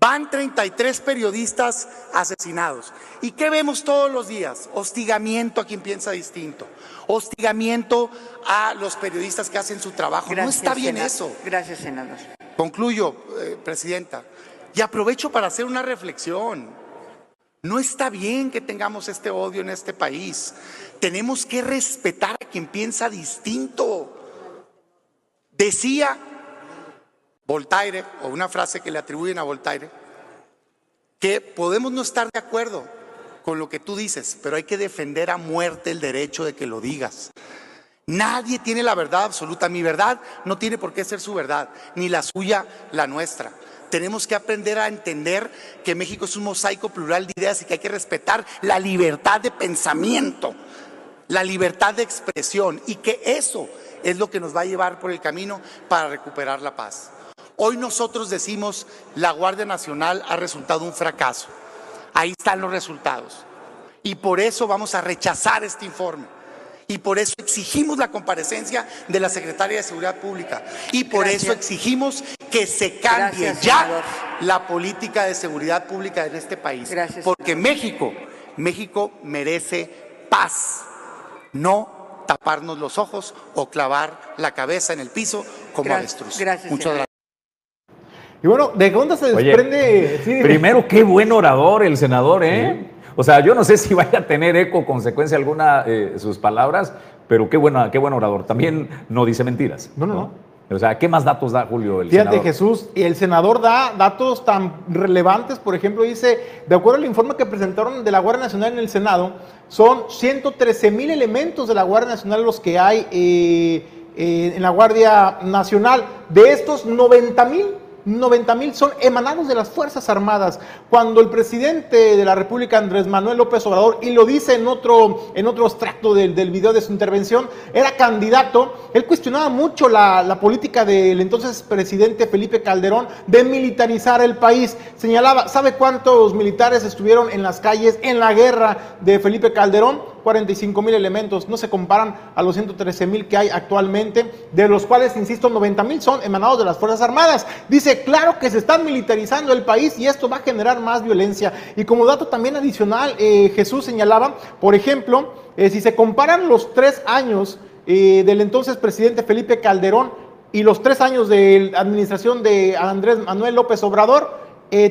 Van 33 periodistas asesinados. ¿Y qué vemos todos los días? Hostigamiento a quien piensa distinto. Hostigamiento a los periodistas que hacen su trabajo. no está bien eso. Gracias, senador. Concluyo, eh, Presidenta. Y aprovecho para hacer una reflexión. No está bien que tengamos este odio en este país. Tenemos que respetar a quien piensa distinto. Decía Voltaire, o una frase que le atribuyen a Voltaire, que podemos no estar de acuerdo con lo que tú dices, pero hay que defender a muerte el derecho de que lo digas. Nadie tiene la verdad absoluta. Mi verdad no tiene por qué ser su verdad, ni la suya la nuestra. Tenemos que aprender a entender que México es un mosaico plural de ideas y que hay que respetar la libertad de pensamiento, la libertad de expresión y que eso es lo que nos va a llevar por el camino para recuperar la paz. Hoy nosotros decimos la Guardia Nacional ha resultado un fracaso. Ahí están los resultados. Y por eso vamos a rechazar este informe. Y por eso exigimos la comparecencia de la Secretaria de Seguridad Pública. Y por eso exigimos que se cambie ya la política de seguridad pública en este país. Porque México, México merece paz, no taparnos los ojos o clavar la cabeza en el piso como avestruz. Muchas gracias. Y bueno, ¿de dónde se desprende? Primero, qué buen orador el senador, ¿eh? O sea, yo no sé si vaya a tener eco, consecuencia alguna, eh, sus palabras, pero qué, buena, qué buen orador. También no dice mentiras. No, no, no. O sea, ¿qué más datos da Julio el Fíjate, Jesús, y el senador da datos tan relevantes, por ejemplo, dice, de acuerdo al informe que presentaron de la Guardia Nacional en el Senado, son 113 mil elementos de la Guardia Nacional los que hay eh, eh, en la Guardia Nacional. De estos, 90 mil 90 mil son emanados de las Fuerzas Armadas. Cuando el presidente de la República, Andrés Manuel López Obrador, y lo dice en otro, en otro extracto del, del video de su intervención, era candidato, él cuestionaba mucho la, la política del entonces presidente Felipe Calderón de militarizar el país. Señalaba, ¿sabe cuántos militares estuvieron en las calles en la guerra de Felipe Calderón? 45 mil elementos, no se comparan a los 113 mil que hay actualmente, de los cuales, insisto, 90 mil son emanados de las Fuerzas Armadas. Dice, claro que se están militarizando el país y esto va a generar más violencia. Y como dato también adicional, eh, Jesús señalaba, por ejemplo, eh, si se comparan los tres años eh, del entonces presidente Felipe Calderón y los tres años de la administración de Andrés Manuel López Obrador,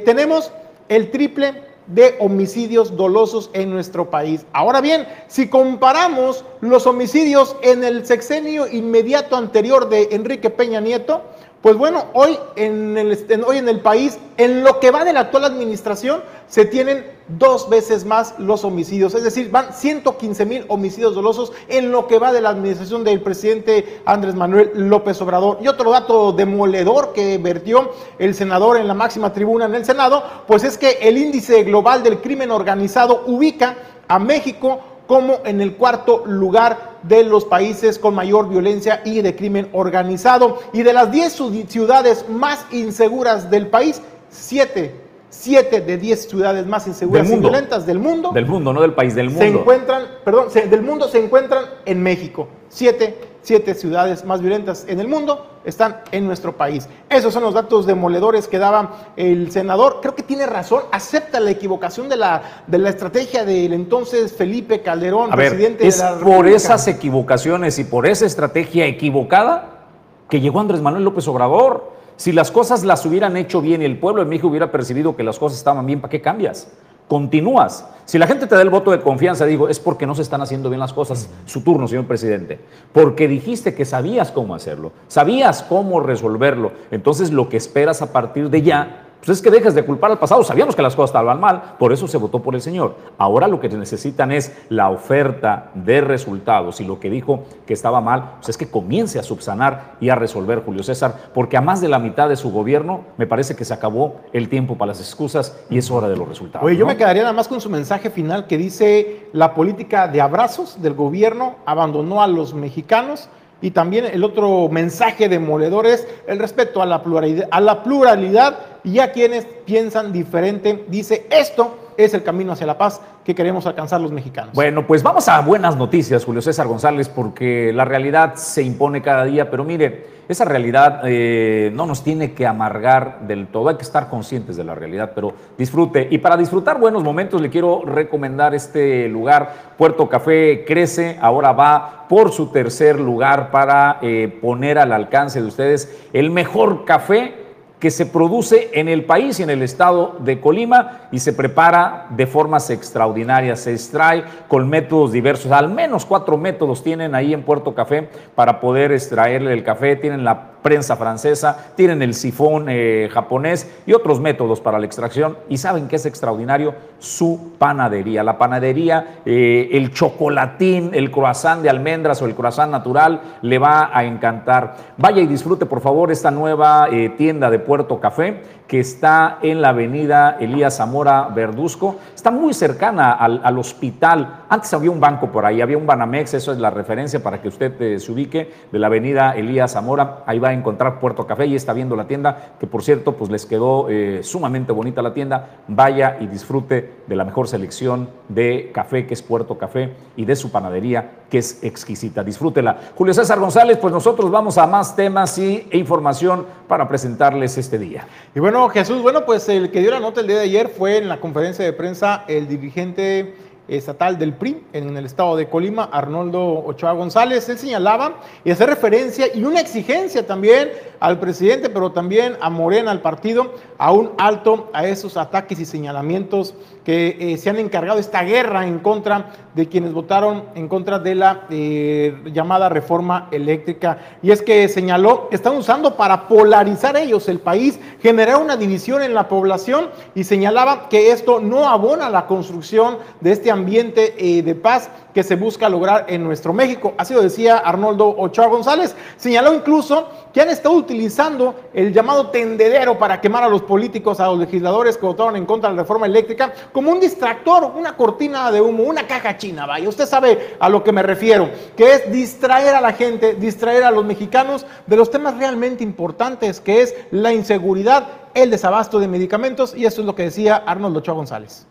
tenemos el triple de homicidios dolosos en nuestro país. Ahora bien, si comparamos los homicidios en el sexenio inmediato anterior de Enrique Peña Nieto, pues bueno, hoy en, el, hoy en el país, en lo que va de la actual administración, se tienen dos veces más los homicidios. Es decir, van 115 mil homicidios dolosos en lo que va de la administración del presidente Andrés Manuel López Obrador. Y otro dato demoledor que vertió el senador en la máxima tribuna en el Senado, pues es que el índice global del crimen organizado ubica a México como en el cuarto lugar de los países con mayor violencia y de crimen organizado. Y de las 10 ciudades más inseguras del país, 7 7 de 10 ciudades más inseguras y violentas del mundo. Del mundo, no del país, del mundo. Se encuentran, perdón, del mundo se encuentran en México. 7 siete ciudades más violentas en el mundo están en nuestro país. Esos son los datos demoledores que daba el senador. Creo que tiene razón, acepta la equivocación de la, de la estrategia del entonces Felipe Calderón, presidente de la por esas equivocaciones y por esa estrategia equivocada que llegó Andrés Manuel López Obrador. Si las cosas las hubieran hecho bien y el pueblo de México hubiera percibido que las cosas estaban bien, ¿para qué cambias? Continúas. Si la gente te da el voto de confianza, digo, es porque no se están haciendo bien las cosas. Su turno, señor presidente. Porque dijiste que sabías cómo hacerlo, sabías cómo resolverlo. Entonces, lo que esperas a partir de ya pues es que dejes de culpar al pasado. Sabíamos que las cosas estaban mal, por eso se votó por el señor. Ahora lo que necesitan es la oferta de resultados y lo que dijo que estaba mal, pues es que comience a subsanar y a resolver Julio César, porque a más de la mitad de su gobierno me parece que se acabó el tiempo para las excusas y es hora de los resultados. Oye, yo me quedaría nada más con su mensaje final que dice la política de abrazos del gobierno abandonó a los mexicanos y también el otro mensaje demoledor es el respeto a la pluralidad, a la pluralidad y a quienes piensan diferente. Dice, esto es el camino hacia la paz que queremos alcanzar los mexicanos. Bueno, pues vamos a buenas noticias, Julio César González, porque la realidad se impone cada día, pero mire, esa realidad eh, no nos tiene que amargar del todo, hay que estar conscientes de la realidad, pero disfrute. Y para disfrutar buenos momentos le quiero recomendar este lugar, Puerto Café Crece, ahora va por su tercer lugar para eh, poner al alcance de ustedes el mejor café que se produce en el país y en el estado de Colima y se prepara de formas extraordinarias. Se extrae con métodos diversos. Al menos cuatro métodos tienen ahí en Puerto Café para poder extraerle el café. Tienen la prensa francesa, tienen el sifón eh, japonés y otros métodos para la extracción. Y saben que es extraordinario su panadería. La panadería, eh, el chocolatín, el croissant de almendras o el croissant natural le va a encantar. Vaya y disfrute por favor esta nueva eh, tienda de Puerto Café que está en la avenida Elías Zamora Verduzco. Está muy cercana al, hospital. Antes había un banco por ahí, había un Banamex, eso es la referencia para que usted se ubique de la avenida Elías Zamora. Ahí va encontrar Puerto Café y está viendo la tienda, que por cierto, pues les quedó eh, sumamente bonita la tienda. Vaya y disfrute de la mejor selección de café que es Puerto Café y de su panadería que es exquisita. Disfrútela. Julio César González, pues nosotros vamos a más temas y, e información para presentarles este día. Y bueno, Jesús, bueno, pues el que dio la nota el día de ayer fue en la conferencia de prensa el dirigente estatal del PRI en el estado de Colima, Arnoldo Ochoa González. Él señalaba y hace referencia y una exigencia también al presidente, pero también a Morena, al partido, a un alto a esos ataques y señalamientos que eh, se han encargado esta guerra en contra de quienes votaron en contra de la eh, llamada reforma eléctrica. Y es que señaló, están usando para polarizar ellos el país, generar una división en la población y señalaba que esto no abona la construcción de este ambiente eh, de paz que se busca lograr en nuestro México. Así lo decía Arnoldo Ochoa González. Señaló incluso que han estado utilizando el llamado tendedero para quemar a los políticos, a los legisladores que votaron en contra de la reforma eléctrica, como un distractor, una cortina de humo, una caja china, vaya. Usted sabe a lo que me refiero, que es distraer a la gente, distraer a los mexicanos de los temas realmente importantes, que es la inseguridad, el desabasto de medicamentos, y eso es lo que decía Arnoldo Ochoa González.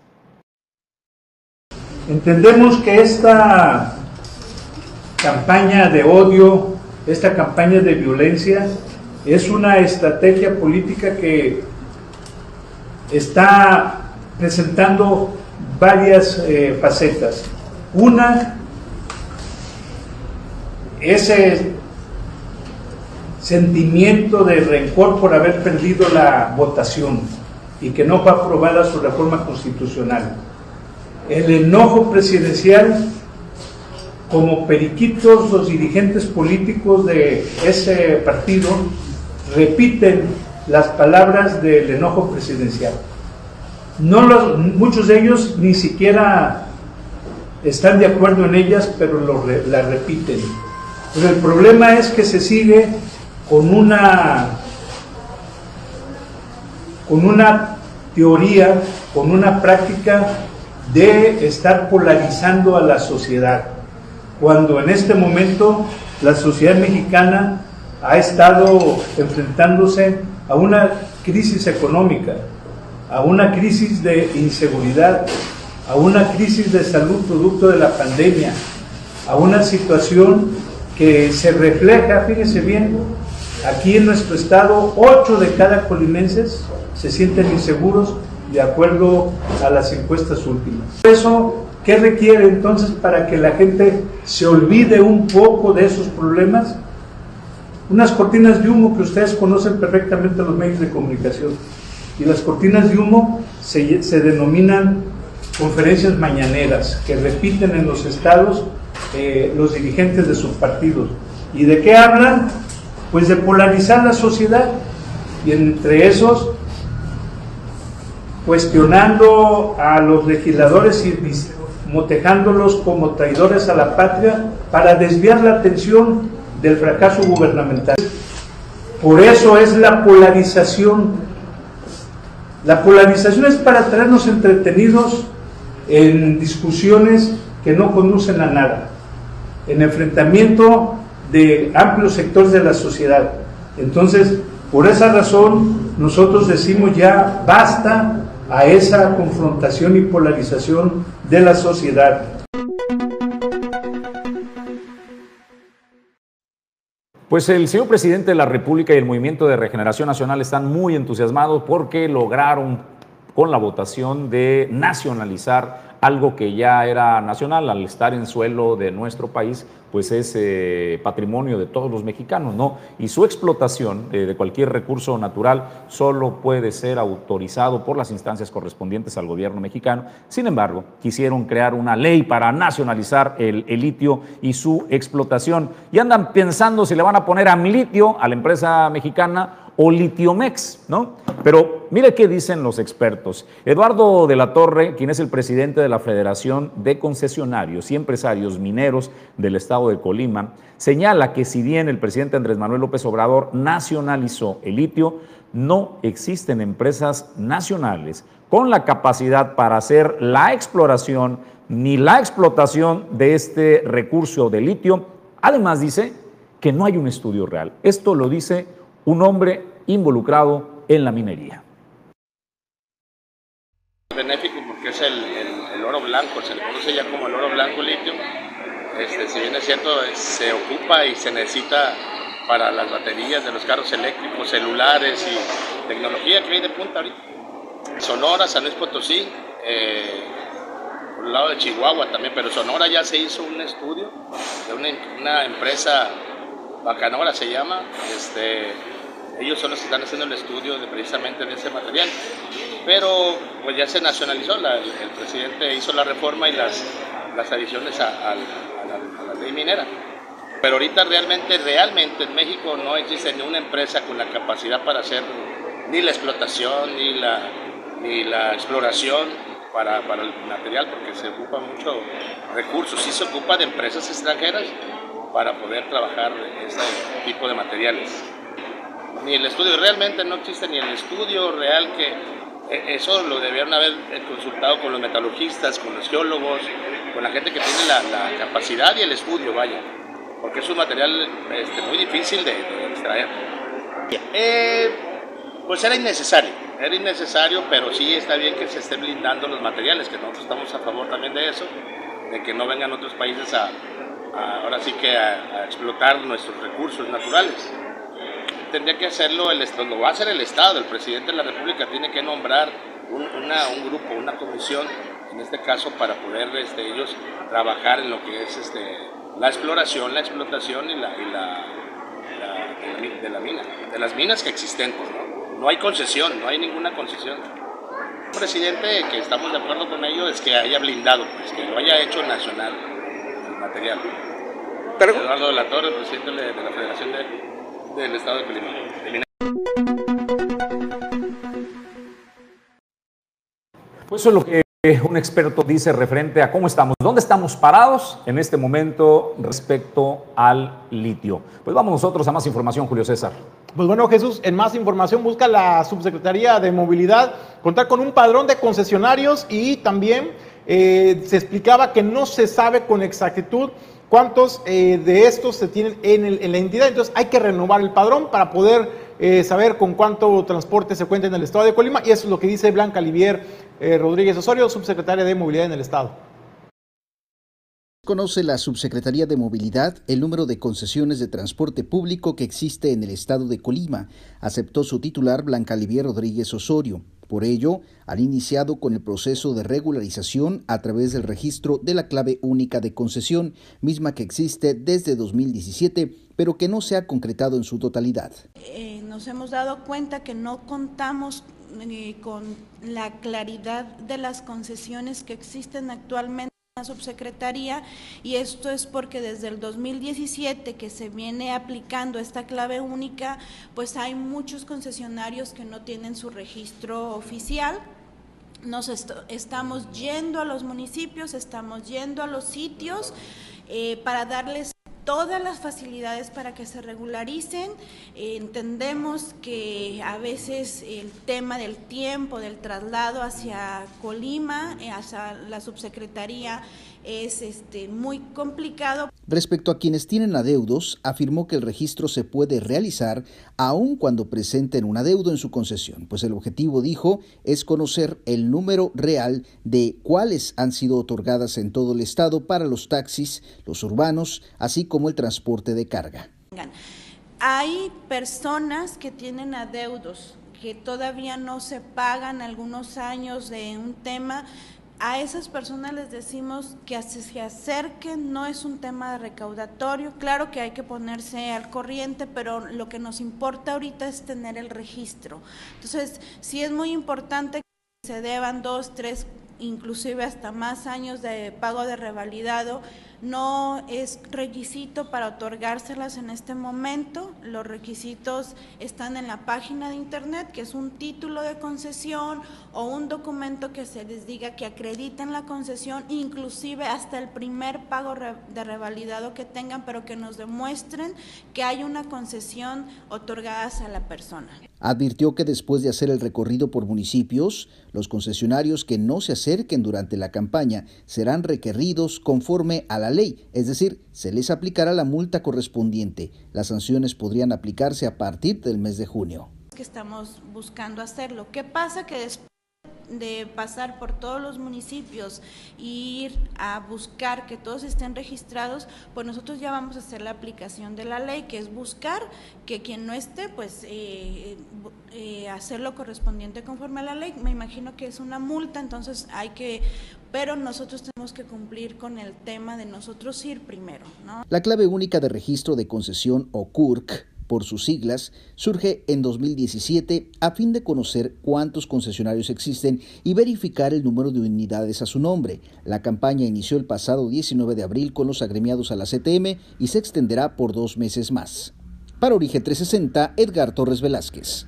Entendemos que esta campaña de odio, esta campaña de violencia, es una estrategia política que está presentando varias eh, facetas. Una, ese sentimiento de rencor por haber perdido la votación y que no fue aprobada su reforma constitucional el enojo presidencial, como periquitos los dirigentes políticos de ese partido repiten las palabras del enojo presidencial. No los, muchos de ellos ni siquiera están de acuerdo en ellas, pero lo, la repiten. Pero el problema es que se sigue con una, con una teoría, con una práctica de estar polarizando a la sociedad, cuando en este momento la sociedad mexicana ha estado enfrentándose a una crisis económica, a una crisis de inseguridad, a una crisis de salud producto de la pandemia, a una situación que se refleja, fíjense bien, aquí en nuestro estado, 8 de cada colimenses se sienten inseguros de acuerdo a las encuestas últimas. Eso, ¿qué requiere entonces para que la gente se olvide un poco de esos problemas? Unas cortinas de humo que ustedes conocen perfectamente los medios de comunicación. Y las cortinas de humo se, denominan conferencias mañaneras que repiten en los estados eh, los dirigentes de sus partidos. ¿Y de qué hablan? Pues de polarizar la sociedad. Y entre esos cuestionando a los legisladores y motejándolos como traidores a la patria para desviar la atención del fracaso gubernamental. Por eso es la polarización. La polarización es para traernos entretenidos en discusiones que no conducen a nada, en enfrentamiento de amplios sectores de la sociedad. Entonces, por esa razón, nosotros decimos ya basta a esa confrontación y polarización de la sociedad. Pues el señor presidente de la República y el Movimiento de Regeneración Nacional están muy entusiasmados porque lograron con la votación de nacionalizar algo que ya era nacional al estar en suelo de nuestro país, pues es eh, patrimonio de todos los mexicanos, ¿no? Y su explotación eh, de cualquier recurso natural solo puede ser autorizado por las instancias correspondientes al gobierno mexicano. Sin embargo, quisieron crear una ley para nacionalizar el, litio y su explotación. Y andan pensando si le van a poner a litio a la empresa mexicana o litiomex, ¿no? Pero mire qué dicen los expertos. Eduardo de la Torre, quien es el presidente de la Federación de Concesionarios y Empresarios Mineros del Estado de Colima, señala que si bien el presidente Andrés Manuel López Obrador nacionalizó el litio, no existen empresas nacionales con la capacidad para hacer la exploración ni la explotación de este recurso de litio. Además dice que no hay un estudio real. Esto lo dice un hombre involucrado en la minería. Benéfico porque es el, oro blanco, se le conoce ya como el oro blanco litio. Este, si bien es cierto, se ocupa y se necesita para las baterías de los carros eléctricos, celulares y tecnología que hay de punta ahorita. Sonora, San Luis Potosí, eh, por el lado de Chihuahua también, pero Sonora ya se hizo un estudio de una, una empresa, Bacanora se llama, este, ellos son los que están haciendo el estudio de, precisamente de ese material. Pero pues ya se nacionalizó, el, presidente hizo la reforma y las, las adiciones a, la, ley minera. Pero ahorita realmente, realmente en México no existe ni una empresa con la capacidad para hacer ni la explotación ni la, ni la exploración para, para el material, porque se ocupa mucho recursos. Sí se ocupa de empresas extranjeras para poder trabajar este tipo de materiales ni el estudio, realmente no existe ni el estudio real que eh, eso lo debieron haber eh, consultado con los metalurgistas, con los geólogos, con la gente que tiene la, capacidad y el estudio, vaya, porque es un material este, muy difícil de, extraer. Eh, pues era innecesario, era innecesario, pero sí está bien que se estén blindando los materiales, que nosotros estamos a favor también de eso, de que no vengan otros países a, ahora sí que a explotar nuestros recursos naturales tendría que hacerlo, el, lo va a hacer el Estado, el presidente de la República tiene que nombrar un, un grupo, una comisión, en este caso, para poder este, ellos trabajar en lo que es este, la exploración, la explotación y la, y la, de, la, mina, de las minas que existentes. ¿no? no hay concesión, no hay ninguna concesión. El presidente, que estamos de acuerdo con ello, es que haya blindado, pues, que lo haya hecho nacional el material. Eduardo de la Torre, presidente de la Federación de del estado de Colima. Pues eso es lo que un experto dice referente a cómo estamos, dónde estamos parados en este momento respecto al litio. Pues vamos nosotros a más información, Julio César. Pues bueno, Jesús, en más información busca la Subsecretaría de Movilidad contar con un padrón de concesionarios y también eh, se explicaba que no se sabe con exactitud cuántos eh, de estos se tienen en, la entidad. Entonces hay que renovar el padrón para poder eh, saber con cuánto transporte se cuenta en el estado de Colima y eso es lo que dice Blanca Livier eh, Rodríguez Osorio, subsecretaria de Movilidad en el estado. Conoce la Subsecretaría de Movilidad el número de concesiones de transporte público que existe en el estado de Colima, aceptó su titular Blanca Livier Rodríguez Osorio. Por ello, han iniciado con el proceso de regularización a través del registro de la clave única de concesión, misma que existe desde 2017, pero que no se ha concretado en su totalidad. Eh, nos hemos dado cuenta que no contamos eh, con la claridad de las concesiones que existen actualmente subsecretaría y esto es porque desde el 2017 que se viene aplicando esta clave única, pues hay muchos concesionarios que no tienen su registro oficial. Nos estamos yendo a los municipios, estamos yendo a los sitios eh, para darles todas las facilidades para que se regularicen. entendemos que a veces el tema del tiempo, del traslado hacia Colima, eh, hacia la subsecretaría, es este, muy complicado. Respecto a quienes tienen adeudos, afirmó que el registro se puede realizar aun cuando presenten un adeudo en su concesión, pues el objetivo, dijo, es conocer el número real de cuáles han sido otorgadas en todo el estado para los taxis, los urbanos, así como el transporte de carga. Hay personas que tienen adeudos que todavía no se pagan algunos años de un tema a esas personas les decimos que se acerquen, no es un tema de recaudatorio, claro que hay que ponerse al corriente, pero lo que nos importa ahorita es tener el registro. Entonces, sí es muy importante que se deban dos, tres, inclusive hasta más años de pago de revalidado no es requisito para otorgárselas en este momento. Los requisitos están en la página de internet, que es un título de concesión o un documento que se les diga que acrediten la concesión, inclusive hasta el primer pago de revalidado que tengan, pero que nos demuestren que hay una concesión otorgada a la persona. Advirtió que después de hacer el recorrido por municipios, los concesionarios que no se acerquen durante la campaña serán requeridos conforme a la ley, es decir, se les aplicará la multa correspondiente. Las sanciones podrían aplicarse a partir del mes de junio. Estamos buscando hacerlo. ¿Qué pasa? Que después de pasar por todos los municipios e ir a buscar que todos estén registrados, pues nosotros ya vamos a hacer la aplicación de la ley, que es buscar que quien no esté, pues eh, eh, hacer lo correspondiente conforme a la ley. Me imagino que es una multa, entonces hay que, pero nosotros tenemos que cumplir con el tema de nosotros ir primero. ¿no? La clave única de registro de concesión o CURC por sus siglas, surge en 2017 a fin de conocer cuántos concesionarios existen y verificar el número de unidades a su nombre. La campaña inició el pasado 19 de abril con los agremiados a la CTM y se extenderá por dos meses más. Para Origen 360, Edgar Torres Velázquez.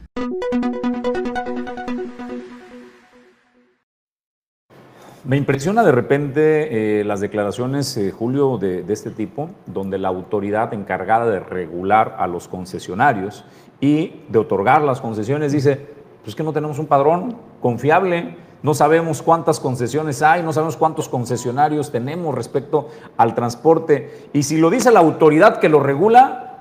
Me impresiona de repente eh, las declaraciones, eh, Julio, de, este tipo, donde la autoridad encargada de regular a los concesionarios y de otorgar las concesiones dice, pues que no tenemos un padrón confiable, no sabemos cuántas concesiones hay, no sabemos cuántos concesionarios tenemos respecto al transporte. Y si lo dice la autoridad que lo regula,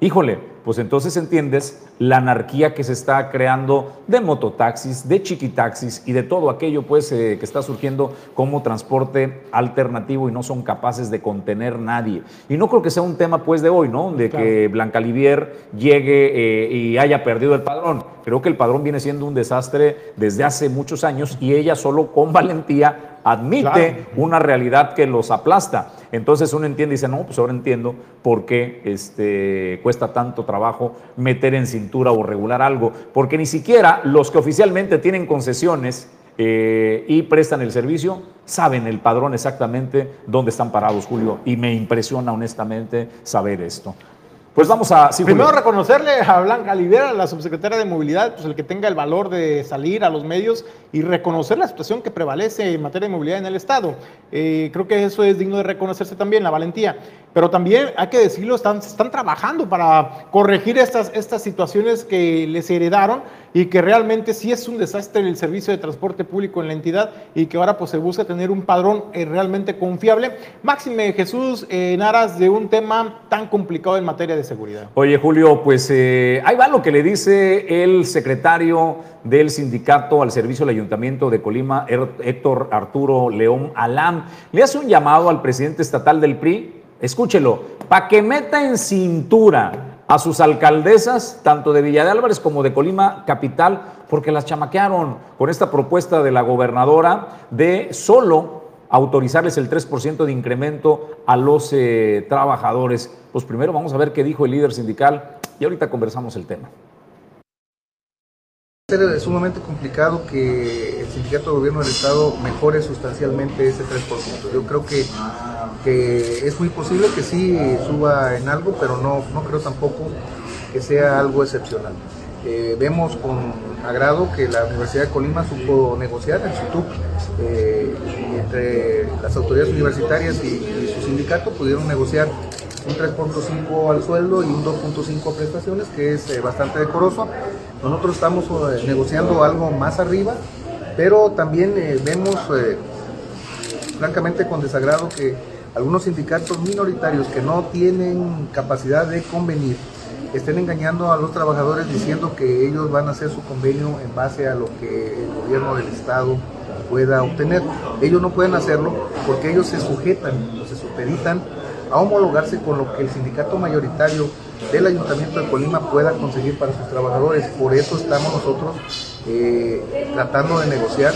híjole, pues entonces entiendes la anarquía que se está creando de mototaxis, de chiquitaxis y de todo aquello pues eh, que está surgiendo como transporte alternativo y no son capaces de contener nadie. Y no creo que sea un tema pues de hoy, ¿no? De que Blanca Livier llegue eh, y haya perdido el padrón. Creo que el padrón viene siendo un desastre desde hace muchos años y ella solo con valentía admite una realidad que los aplasta. Entonces uno entiende y dice, no, pues ahora entiendo por qué este, cuesta tanto trabajo meter en cintura o regular algo, porque ni siquiera los que oficialmente tienen concesiones eh, y prestan el servicio saben el padrón exactamente dónde están parados, Julio, y me impresiona honestamente saber esto. Pues vamos a... Primero reconocerle a Blanca Olivera, la subsecretaria de Movilidad, pues el que tenga el valor de salir a los medios y reconocer la situación que prevalece en materia de movilidad en el Estado. Eh, creo que eso es digno de reconocerse también, la valentía. Pero también hay que decirlo, están, están trabajando para corregir estas, estas situaciones que les heredaron y que realmente sí es un desastre el servicio de transporte público en la entidad y que ahora pues se busca tener un padrón eh, realmente confiable. Máxime Jesús, en aras de un tema tan complicado en materia de seguridad. Oye Julio, pues eh, ahí va lo que le dice el secretario del sindicato al servicio del Ayuntamiento de Colima, Héctor Arturo León Alam. Le hace un llamado al presidente estatal del PRI, escúchelo, para que meta en cintura a sus alcaldesas, tanto de Villa de Álvarez como de Colima Capital, porque las chamaquearon con esta propuesta de la gobernadora de solo autorizarles el 3% de incremento a los eh, trabajadores. Pues primero vamos a ver qué dijo el líder sindical y ahorita conversamos el tema. Es sumamente complicado que sindicato de gobierno del Estado mejore sustancialmente ese 3%. Yo creo que, es muy posible que sí suba en algo, pero no, no creo tampoco que sea algo excepcional. Eh, vemos con agrado que la Universidad de Colima supo negociar en su eh, entre las autoridades universitarias y, y su sindicato pudieron negociar un 3.5 al sueldo y un 2.5 a prestaciones, que es eh, bastante decoroso. Nosotros estamos eh, negociando algo más arriba, pero también eh, vemos francamente con desagrado que algunos sindicatos minoritarios que no tienen capacidad de convenir estén engañando a los trabajadores diciendo que ellos van a hacer su convenio en base a lo que el gobierno del Estado pueda obtener. Ellos no pueden hacerlo porque ellos se sujetan o se supeditan a homologarse con lo que el sindicato mayoritario del Ayuntamiento de Colima pueda conseguir para sus trabajadores. Por eso estamos nosotros eh, tratando de negociar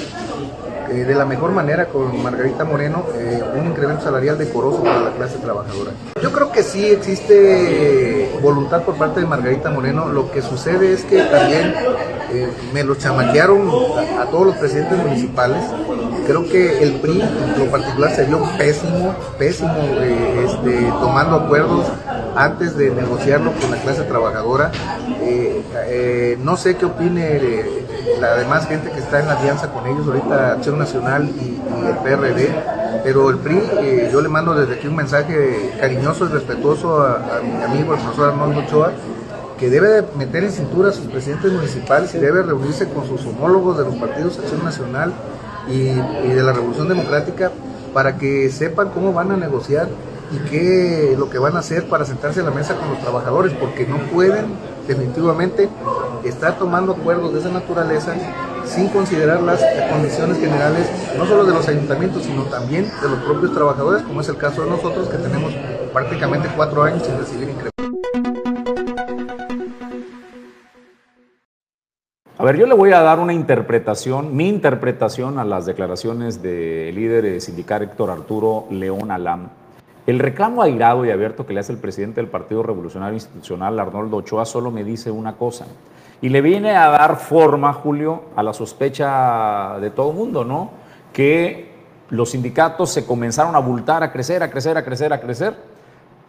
eh, de la mejor manera con Margarita Moreno eh, un incremento salarial decoroso para la clase trabajadora. Yo creo que sí existe voluntad por parte de Margarita Moreno. Lo que sucede es que también me lo chamaquearon a, a todos los presidentes municipales creo que el PRI en lo particular se vio pésimo, pésimo eh, este, tomando acuerdos antes de negociarlo con la clase trabajadora. Eh, eh, no sé qué opine la demás gente que está en alianza con ellos, ahorita Acción Nacional y, el PRD, pero el PRI, yo le mando desde aquí un mensaje cariñoso y respetuoso a, mi amigo el profesor Armando Ochoa, que debe meter en cintura a sus presidentes municipales y debe reunirse con sus homólogos de los partidos Acción Nacional y, de la Revolución Democrática para que sepan cómo van a negociar y qué lo que van a hacer para sentarse a la mesa con los trabajadores, porque no pueden definitivamente estar tomando acuerdos de esa naturaleza sin considerar las condiciones generales, no solo de los ayuntamientos, sino también de los propios trabajadores, como es el caso de nosotros, que tenemos prácticamente cuatro años sin recibir incremento. A ver, yo le voy a dar una interpretación, mi interpretación a las declaraciones del líder sindical Héctor Arturo León Alam. El reclamo airado y abierto que le hace el presidente del Partido Revolucionario Institucional, Arnoldo Ochoa, solo me dice una cosa. Y le viene a dar forma, Julio, a la sospecha de todo el mundo, ¿no? Que los sindicatos se comenzaron a abultar, a crecer, a crecer, a crecer, a crecer,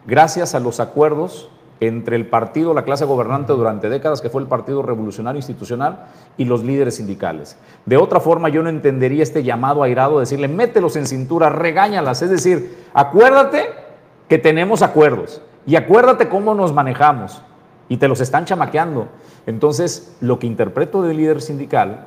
gracias a los acuerdos entre el partido, la clase gobernante durante décadas, que fue el Partido Revolucionario Institucional, y los líderes sindicales. De otra forma, yo no entendería este llamado airado de decirle, mételos en cintura, regáñalas. Es decir, acuérdate que tenemos acuerdos y acuérdate cómo nos manejamos y te los están chamaqueando. Entonces, lo que interpreto del líder sindical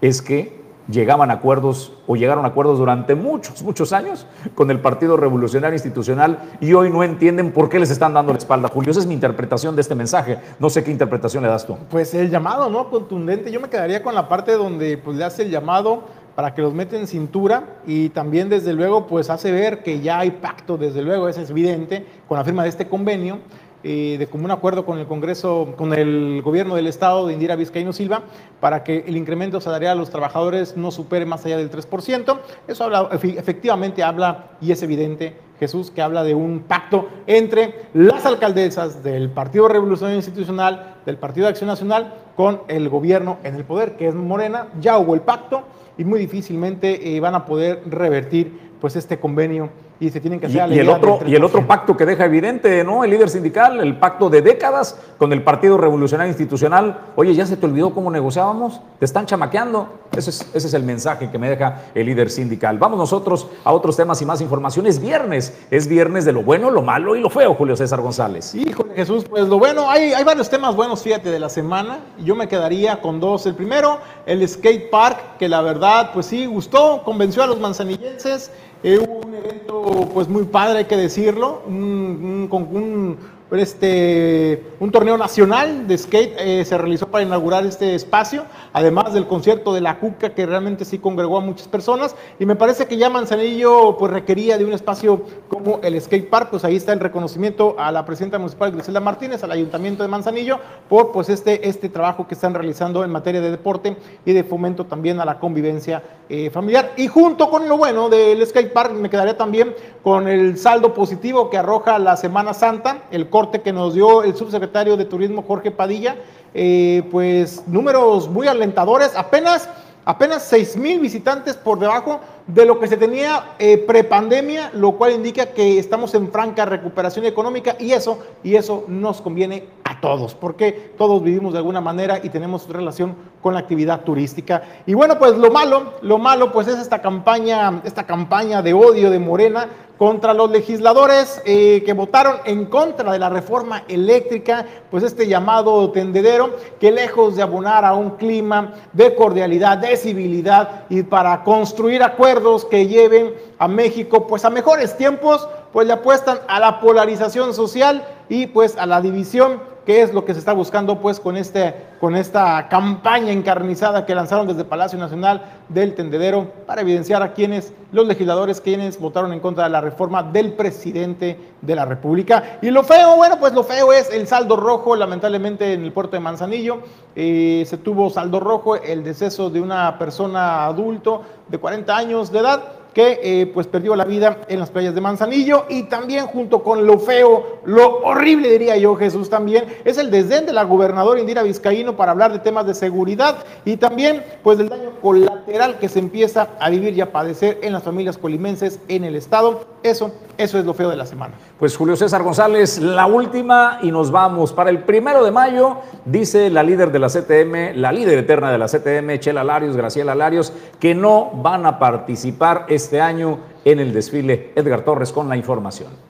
es que llegaban a acuerdos o llegaron a acuerdos durante muchos, muchos años con el Partido Revolucionario Institucional y hoy no entienden por qué les están dando la espalda. Julio, esa es mi interpretación de este mensaje. No sé qué interpretación le das tú. Pues el llamado, ¿no? Contundente. Yo me quedaría con la parte donde pues, le hace el llamado para que los meten en cintura y también desde luego pues hace ver que ya hay pacto, desde luego, eso es evidente, con la firma de este convenio eh, de común acuerdo con el Congreso, con el gobierno del Estado de Indira Vizcaíno Silva, para que el incremento salarial a los trabajadores no supere más allá del 3%. Eso habla, efectivamente habla, y es evidente, Jesús, que habla de un pacto entre las alcaldesas del Partido Revolucionario Institucional, del Partido de Acción Nacional, con el gobierno en el poder, que es Morena. Ya hubo el pacto y muy difícilmente eh, van a poder revertir pues este convenio y se tienen que hacer y, el otro y el otro pacto que deja evidente no el líder sindical el pacto de décadas con el Partido Revolucionario Institucional. Oye ya se te olvidó cómo negociábamos te están chamaqueando. Ese es, ese es el mensaje que me deja el líder sindical. Vamos nosotros a otros temas y más información. Es viernes es viernes de lo bueno lo malo y lo feo Julio César González. Híjole Jesús pues lo bueno hay, hay varios temas buenos fíjate de la semana. Yo me quedaría con dos. El primero el skate park que la verdad pues sí gustó convenció a los manzanillenses eh, hubo un evento pues muy padre, hay que decirlo, un, un, un, este, un torneo nacional de skate eh, se realizó para inaugurar este espacio, además del concierto de la Cuca que realmente sí congregó a muchas personas. Y me parece que ya Manzanillo pues requería de un espacio como el skate park, pues ahí está el reconocimiento a la presidenta municipal Griselda Martínez, al ayuntamiento de Manzanillo por pues este, este trabajo que están realizando en materia de deporte y de fomento también a la convivencia eh, familiar. Y junto con lo bueno del skate park me quedaría también con el saldo positivo que arroja la Semana Santa, el que nos dio el subsecretario de Turismo Jorge Padilla, eh, pues números muy alentadores, apenas, apenas 6 mil visitantes por debajo de lo que se tenía eh, prepandemia, lo cual indica que estamos en franca recuperación económica y eso, y eso nos conviene todos, porque todos vivimos de alguna manera y tenemos relación con la actividad turística. Y bueno, pues lo malo, lo malo pues es esta campaña, esta campaña de odio de Morena contra los legisladores eh, que votaron en contra de la reforma eléctrica, pues este llamado tendedero que lejos de abonar a un clima de cordialidad, de civilidad y para construir acuerdos que lleven a México pues a mejores tiempos, pues le apuestan a la polarización social y pues a la división qué es lo que se está buscando pues con, este, con esta campaña encarnizada que lanzaron desde Palacio Nacional del Tendedero para evidenciar a quienes, los legisladores, quienes votaron en contra de la reforma del presidente de la República. Y lo feo, bueno, pues lo feo es el saldo rojo, lamentablemente en el puerto de Manzanillo eh, se tuvo saldo rojo, el deceso de una persona adulto de 40 años de edad que eh, pues perdió la vida en las playas de Manzanillo y también junto con lo feo, lo horrible diría yo Jesús también, es el desdén de la gobernadora Indira Vizcaíno para hablar de temas de seguridad y también pues del daño colateral que se empieza a vivir y a padecer en las familias colimenses en el estado. Eso, eso es lo feo de la semana. Pues Julio César González, la última y nos vamos. Para el primero de mayo, dice la líder de la CTM, la líder eterna de la CTM, Chela Larios, Graciela Larios, que no van a participar este año en el desfile. Edgar Torres con la información.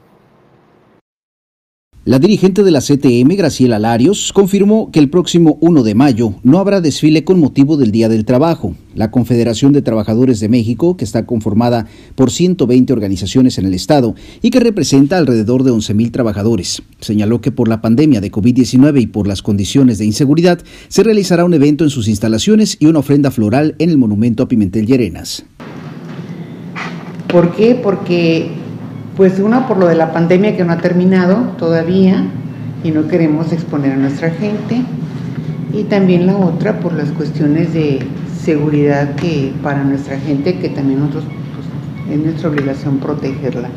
La dirigente de la CTM, Graciela Larios, confirmó que el próximo 1 de mayo no habrá desfile con motivo del Día del Trabajo. La Confederación de Trabajadores de México, que está conformada por 120 organizaciones en el Estado y que representa alrededor de 11.000 trabajadores, señaló que por la pandemia de COVID-19 y por las condiciones de inseguridad, se realizará un evento en sus instalaciones y una ofrenda floral en el monumento a Pimentel Llerenas. ¿Por qué? Porque pues una por lo de la pandemia que no ha terminado todavía y no queremos exponer a nuestra gente. Y también la otra por las cuestiones de seguridad que para nuestra gente, que también nosotros pues, es nuestra obligación protegerla.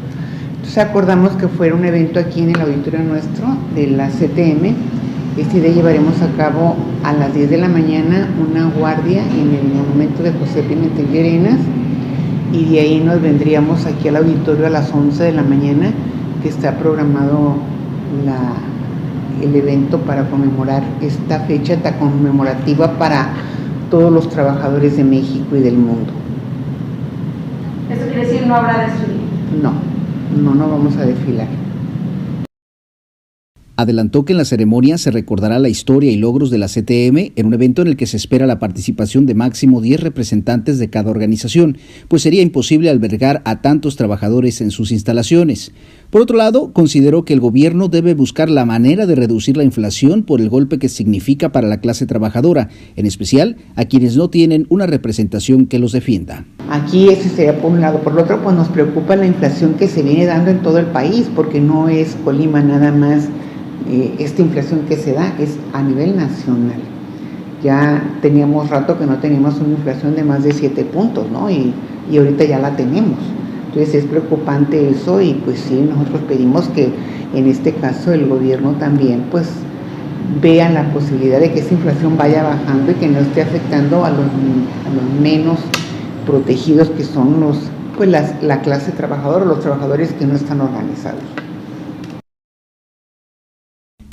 Entonces acordamos que fuera un evento aquí en el auditorio nuestro de la CTM. Este día llevaremos a cabo a las 10 de la mañana una guardia en el monumento de José Pimentel Llerenas y de ahí nos vendríamos aquí al auditorio a las 11 de la mañana, que está programado el evento para conmemorar esta fecha tan conmemorativa para todos los trabajadores de México y del mundo. ¿Eso quiere decir no habrá desfile? No, no, no vamos a desfilar. Adelantó que en la ceremonia se recordará la historia y logros de la CTM en un evento en el que se espera la participación de máximo 10 representantes de cada organización, pues sería imposible albergar a tantos trabajadores en sus instalaciones. Por otro lado, consideró que el gobierno debe buscar la manera de reducir la inflación por el golpe que significa para la clase trabajadora, en especial a quienes no tienen una representación que los defienda. Aquí ese sería por un lado. Por otro, pues nos preocupa la inflación que se viene dando en todo el país, porque no es Colima nada más eh, esta inflación que se da es a nivel nacional. Ya teníamos rato que no teníamos una inflación de más de 7 puntos, ¿no? Y, y ahorita ya la tenemos. Entonces es preocupante eso y pues sí, nosotros pedimos que en este caso el gobierno también pues vea la posibilidad de que esa inflación vaya bajando y que no esté afectando a los, a los menos protegidos que son los pues la clase trabajadora, los trabajadores que no están organizados.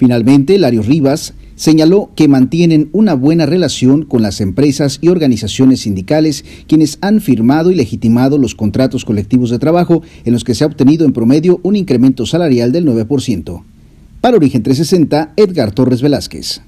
Finalmente, Lario Rivas señaló que mantienen una buena relación con las empresas y organizaciones sindicales quienes han firmado y legitimado los contratos colectivos de trabajo en los que se ha obtenido en promedio un incremento salarial del 9%. Para Origen 360, Edgar Torres Velázquez.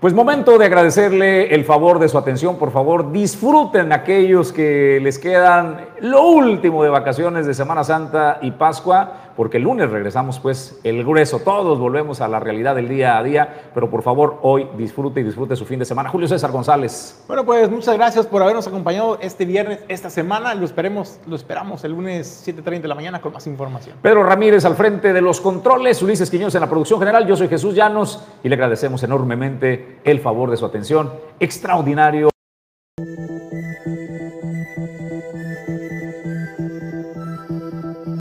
Pues momento de agradecerle el favor de su atención. Por favor, disfruten aquellos que les quedan lo último de vacaciones de Semana Santa y Pascua porque el lunes regresamos pues el grueso, todos volvemos a la realidad del día a día, pero por favor hoy disfrute y disfrute su fin de semana. Julio César González. Bueno, pues muchas gracias por habernos acompañado este viernes, esta semana, lo, esperemos, lo esperamos el lunes 7.30 de la mañana con más información. Pedro Ramírez al frente de los controles, Ulises Quiñones en la producción general, yo soy Jesús Llanos y le agradecemos enormemente el favor de su atención. Extraordinario.